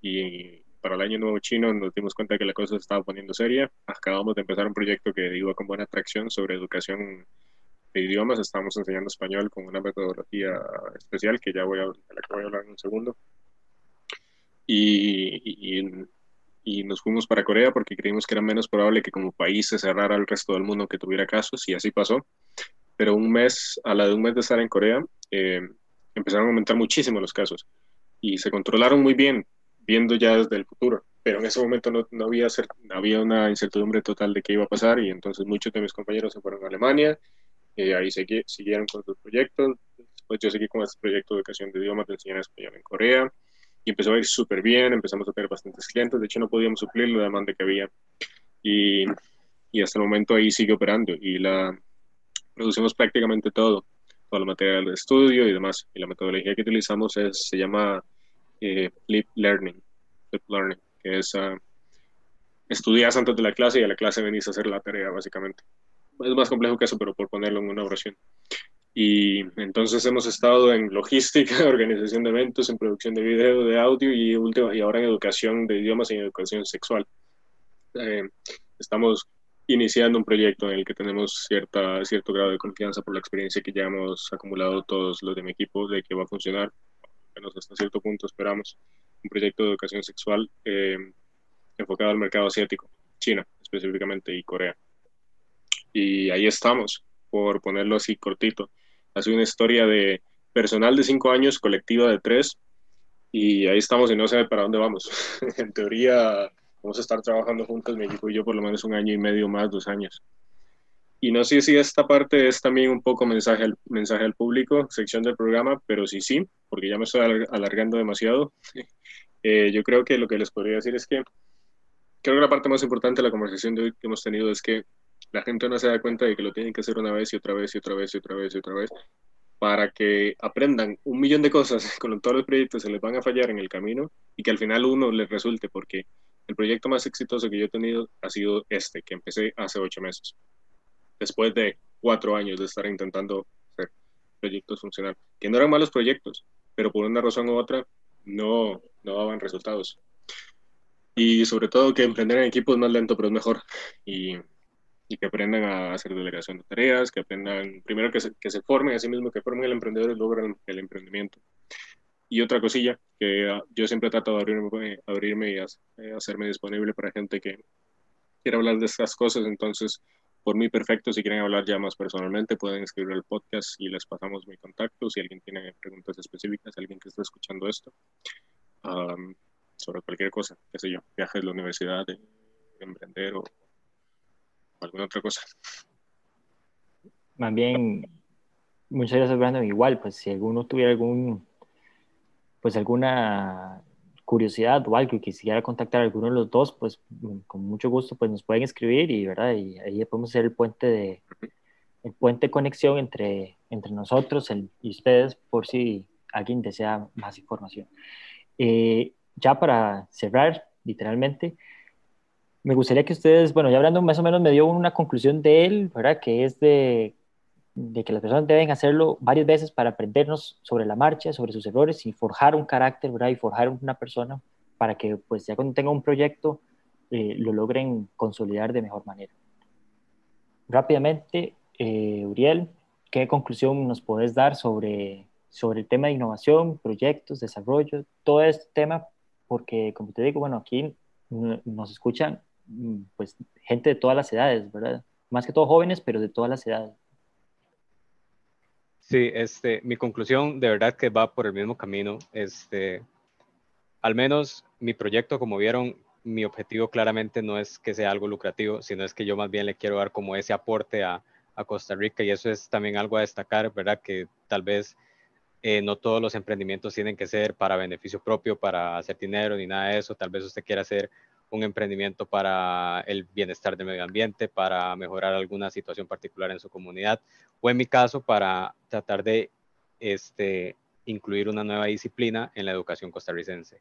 y para el año nuevo chino nos dimos cuenta que la cosa se estaba poniendo seria. Acabamos de empezar un proyecto que iba con buena atracción sobre educación de idiomas. Estamos enseñando español con una metodología especial que ya voy a, la que voy a hablar en un segundo. Y, y, y nos fuimos para Corea porque creímos que era menos probable que como país se cerrara al resto del mundo que tuviera casos y así pasó. Pero un mes, a la de un mes de estar en Corea, eh, empezaron a aumentar muchísimo los casos y se controlaron muy bien, viendo ya desde el futuro. Pero en ese momento no, no había, había una incertidumbre total de qué iba a pasar y entonces muchos de mis compañeros se fueron a Alemania, ahí segui, siguieron con sus proyectos. Después yo seguí con este proyecto de educación de idiomas de enseñar español en Corea y empezó a ir súper bien, empezamos a tener bastantes clientes, de hecho no podíamos suplir la demanda que había y, y hasta el momento ahí sigue operando y la producimos prácticamente todo, todo el material de estudio y demás y la metodología que utilizamos es, se llama eh, Flip Learning, Flip Learning, que es uh, estudias antes de la clase y a la clase venís a hacer la tarea básicamente. Es más complejo que eso, pero por ponerlo en una oración. Y entonces hemos estado en logística, [LAUGHS] organización de eventos, en producción de video, de audio y, última, y ahora en educación de idiomas y en educación sexual. Eh, estamos iniciando un proyecto en el que tenemos cierta, cierto grado de confianza por la experiencia que ya hemos acumulado todos los de mi equipo de que va a funcionar, menos hasta cierto punto esperamos, un proyecto de educación sexual eh, enfocado al mercado asiático, China específicamente y Corea. Y ahí estamos, por ponerlo así cortito hace una historia de personal de cinco años, colectiva de tres, y ahí estamos y no sé para dónde vamos. [LAUGHS] en teoría vamos a estar trabajando juntos, mi equipo y yo, por lo menos un año y medio más, dos años. Y no sé si esta parte es también un poco mensaje al, mensaje al público, sección del programa, pero sí, sí, porque ya me estoy alargando demasiado. eh, yo creo que lo que les podría decir es que creo que la parte más importante de la conversación de hoy que hemos tenido es que la gente no se da cuenta de que lo tienen que hacer una vez y otra vez y otra vez y otra vez y otra vez para que aprendan un millón de cosas [LAUGHS] con todos los proyectos se les van a fallar en el camino y que al final uno les resulte, porque el proyecto más exitoso que yo he tenido ha sido este, que empecé hace ocho meses, después de cuatro años de estar intentando hacer proyectos funcionar, que no eran malos proyectos, pero por una razón u otra no, no daban resultados. Y sobre todo que emprender en equipo es más lento, pero es mejor. Y y que aprendan a hacer delegación de tareas, que aprendan, primero que se, que se formen a sí mismos, que formen el emprendedor y logren el, emprendimiento. Y otra cosilla, que uh, yo siempre trato de abrirme, abrirme y eh, hacerme disponible para gente que quiera hablar de estas cosas, entonces, por mí perfecto, si quieren hablar ya más personalmente, pueden escribir el podcast y les pasamos mi contacto, si alguien tiene preguntas específicas, alguien que está escuchando esto, um, sobre cualquier cosa, qué sé yo, viajes la universidad, de emprender o alguna otra cosa. Más bien, muchas gracias, Brandon. Igual, pues si alguno tuviera algún, pues alguna curiosidad o algo y quisiera contactar a alguno de los dos, pues con mucho gusto, pues nos pueden escribir y, ¿verdad? Y ahí podemos hacer el puente de, el puente de conexión entre, entre nosotros y ustedes por si alguien desea más información. Eh, ya para cerrar, literalmente, me gustaría que ustedes, bueno, ya hablando más o menos me dio una conclusión de él, ¿verdad? Que es de, de, que las personas deben hacerlo varias veces para aprendernos sobre la marcha, sobre sus errores y forjar un carácter, ¿verdad? Y forjar una persona para que, pues, ya cuando tenga un proyecto, eh, lo logren consolidar de mejor manera. Rápidamente, eh, Uriel, ¿qué conclusión nos podés dar sobre, sobre el tema de innovación, proyectos, desarrollo, todo este tema? Porque, como te digo, bueno, aquí nos escuchan pues gente de todas las edades, ¿verdad? Más que todo jóvenes, pero de todas las edades. Sí, este, mi conclusión de verdad que va por el mismo camino. Este, al menos mi proyecto, como vieron, mi objetivo claramente no es que sea algo lucrativo, sino es que yo más bien le quiero dar como ese aporte a, a Costa Rica y eso es también algo a destacar, ¿verdad? Que tal vez eh, no todos los emprendimientos tienen que ser para beneficio propio, para hacer dinero ni nada de eso. Tal vez usted quiera hacer un emprendimiento para el bienestar del medio ambiente, para mejorar alguna situación particular en su comunidad, o en mi caso, para tratar de este, incluir una nueva disciplina en la educación costarricense.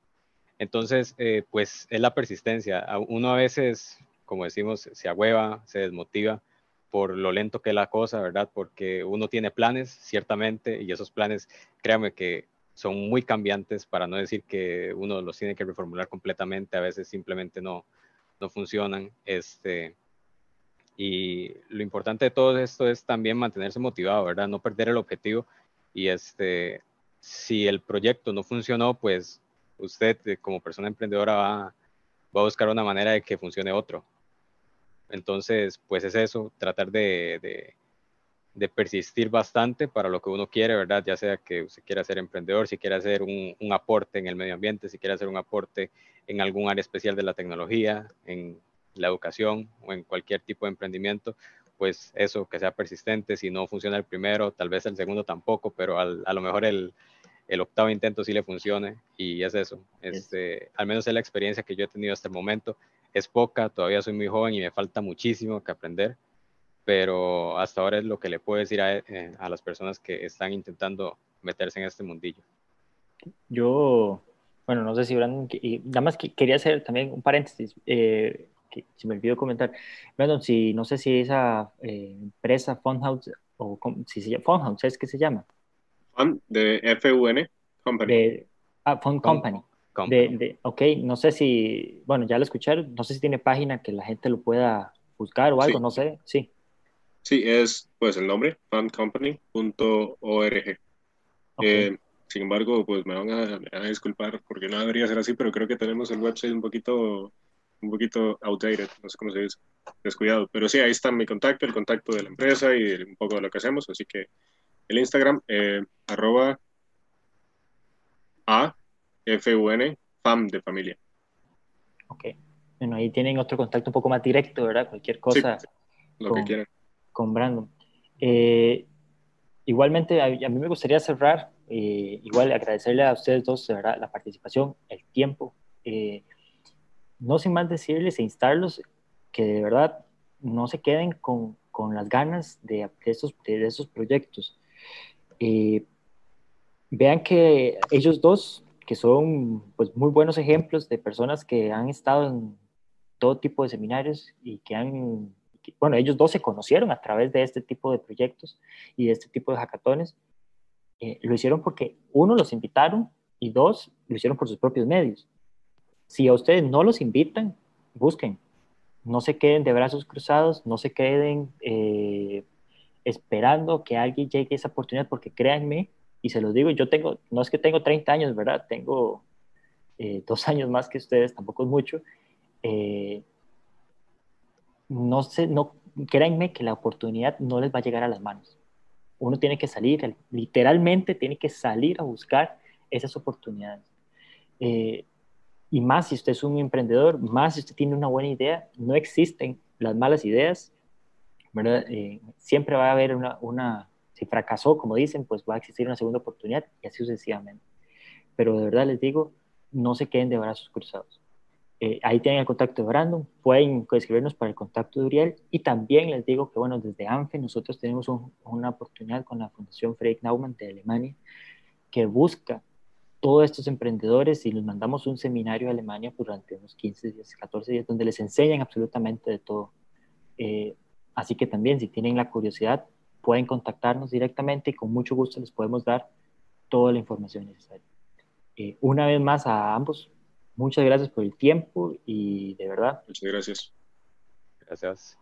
Entonces, eh, pues es la persistencia. Uno a veces, como decimos, se agüeva, se desmotiva por lo lento que es la cosa, ¿verdad? Porque uno tiene planes, ciertamente, y esos planes, créame que son muy cambiantes, para no decir que uno los tiene que reformular completamente, a veces simplemente no, no funcionan. Este, y lo importante de todo esto es también mantenerse motivado, ¿verdad? No perder el objetivo. Y este, si el proyecto no funcionó, pues usted eh, como persona emprendedora va, va a buscar una manera de que funcione otro. Entonces, pues es eso, tratar de de persistir bastante para lo que uno quiere, ¿verdad? Ya sea que usted quiera ser emprendedor, si quiere hacer un, un, aporte en el medio ambiente, si quiere hacer un aporte en algún área especial de la tecnología, en la educación o en cualquier tipo de emprendimiento, pues eso, que sea persistente. Si no funciona el primero, tal vez el segundo tampoco, pero al, a lo mejor el, el, octavo intento sí le funcione y es eso. Este, al menos es la experiencia que yo he tenido hasta el momento. Es poca, todavía soy muy joven y me falta muchísimo que aprender pero hasta ahora es lo que le puedo decir a, eh, a las personas que están intentando meterse en este mundillo. Yo, bueno, no sé si Brandon, y nada más que quería hacer también un paréntesis, eh, que se me olvidó comentar. Brandon, si, no sé si esa eh, empresa Funhouse, o si se llama Funhouse, ¿es que se llama? Fund, de F-U-N, Company. De, ah, Fund Company. De, de, ok, no sé si, bueno, ya lo escucharon, no sé si tiene página que la gente lo pueda buscar o algo, sí. no sé, sí. Sí, es pues el nombre, fundcompany.org. Okay. Eh, sin embargo, pues me van a, a, disculpar porque no debería ser así, pero creo que tenemos el website un poquito, un poquito outdated, no sé cómo se dice, descuidado. Pero sí, ahí está mi contacto, el contacto de la empresa y un poco de lo que hacemos. Así que el Instagram, eh, arroba A, F, U, N, FAM de familia. Ok. Bueno, ahí tienen otro contacto un poco más directo, ¿verdad? Cualquier cosa. Sí, lo con... que quieran con Brandon. Eh, igualmente, a, mí me gustaría cerrar, eh, igual agradecerle a ustedes dos verdad, la participación, el tiempo. Eh, no sin más decirles e instarlos que de verdad no se queden con, con las ganas de, de, estos, de, esos proyectos. Eh, vean que ellos dos, que son pues, muy buenos ejemplos de personas que han estado en todo tipo de seminarios y que han, bueno, ellos dos se conocieron a través de este tipo de proyectos y de este tipo de hackatones. Eh, lo hicieron porque uno los invitaron y dos lo hicieron por sus propios medios. Si a ustedes no los invitan, busquen. No se queden de brazos cruzados, no se queden eh, esperando que alguien llegue a esa oportunidad, porque créanme, y se los digo, yo tengo, no es que tengo 30 años, ¿verdad? Tengo eh, dos años más que ustedes, tampoco es mucho. Eh, no sé, no, créanme que la oportunidad no les va a llegar a las manos. Uno tiene que salir, literalmente tiene que salir a buscar esas oportunidades. Eh, y más si usted es un emprendedor, más si usted tiene una buena idea, no existen las malas ideas, ¿verdad? Eh, siempre va a haber una, una, si fracasó, como dicen, pues va a existir una segunda oportunidad y así sucesivamente. Pero de verdad les digo, no se queden de brazos cruzados. Eh, ahí tienen el contacto de Brandon, pueden escribirnos para el contacto de Uriel y también les digo que, bueno, desde ANFE nosotros tenemos una oportunidad con la Fundación Fredrik Naumann de Alemania que busca todos estos emprendedores y los mandamos un seminario a Alemania durante unos 15 días, 14 días, donde les enseñan absolutamente de todo. Eh, así que también, si tienen la curiosidad, pueden contactarnos directamente y con mucho gusto les podemos dar toda la información necesaria. Eh, una vez más a ambos, muchas gracias por el tiempo y de verdad. Muchas gracias. Gracias.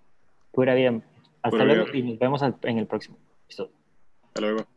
Pura vida. Hasta luego y nos vemos en el próximo episodio. Hasta luego.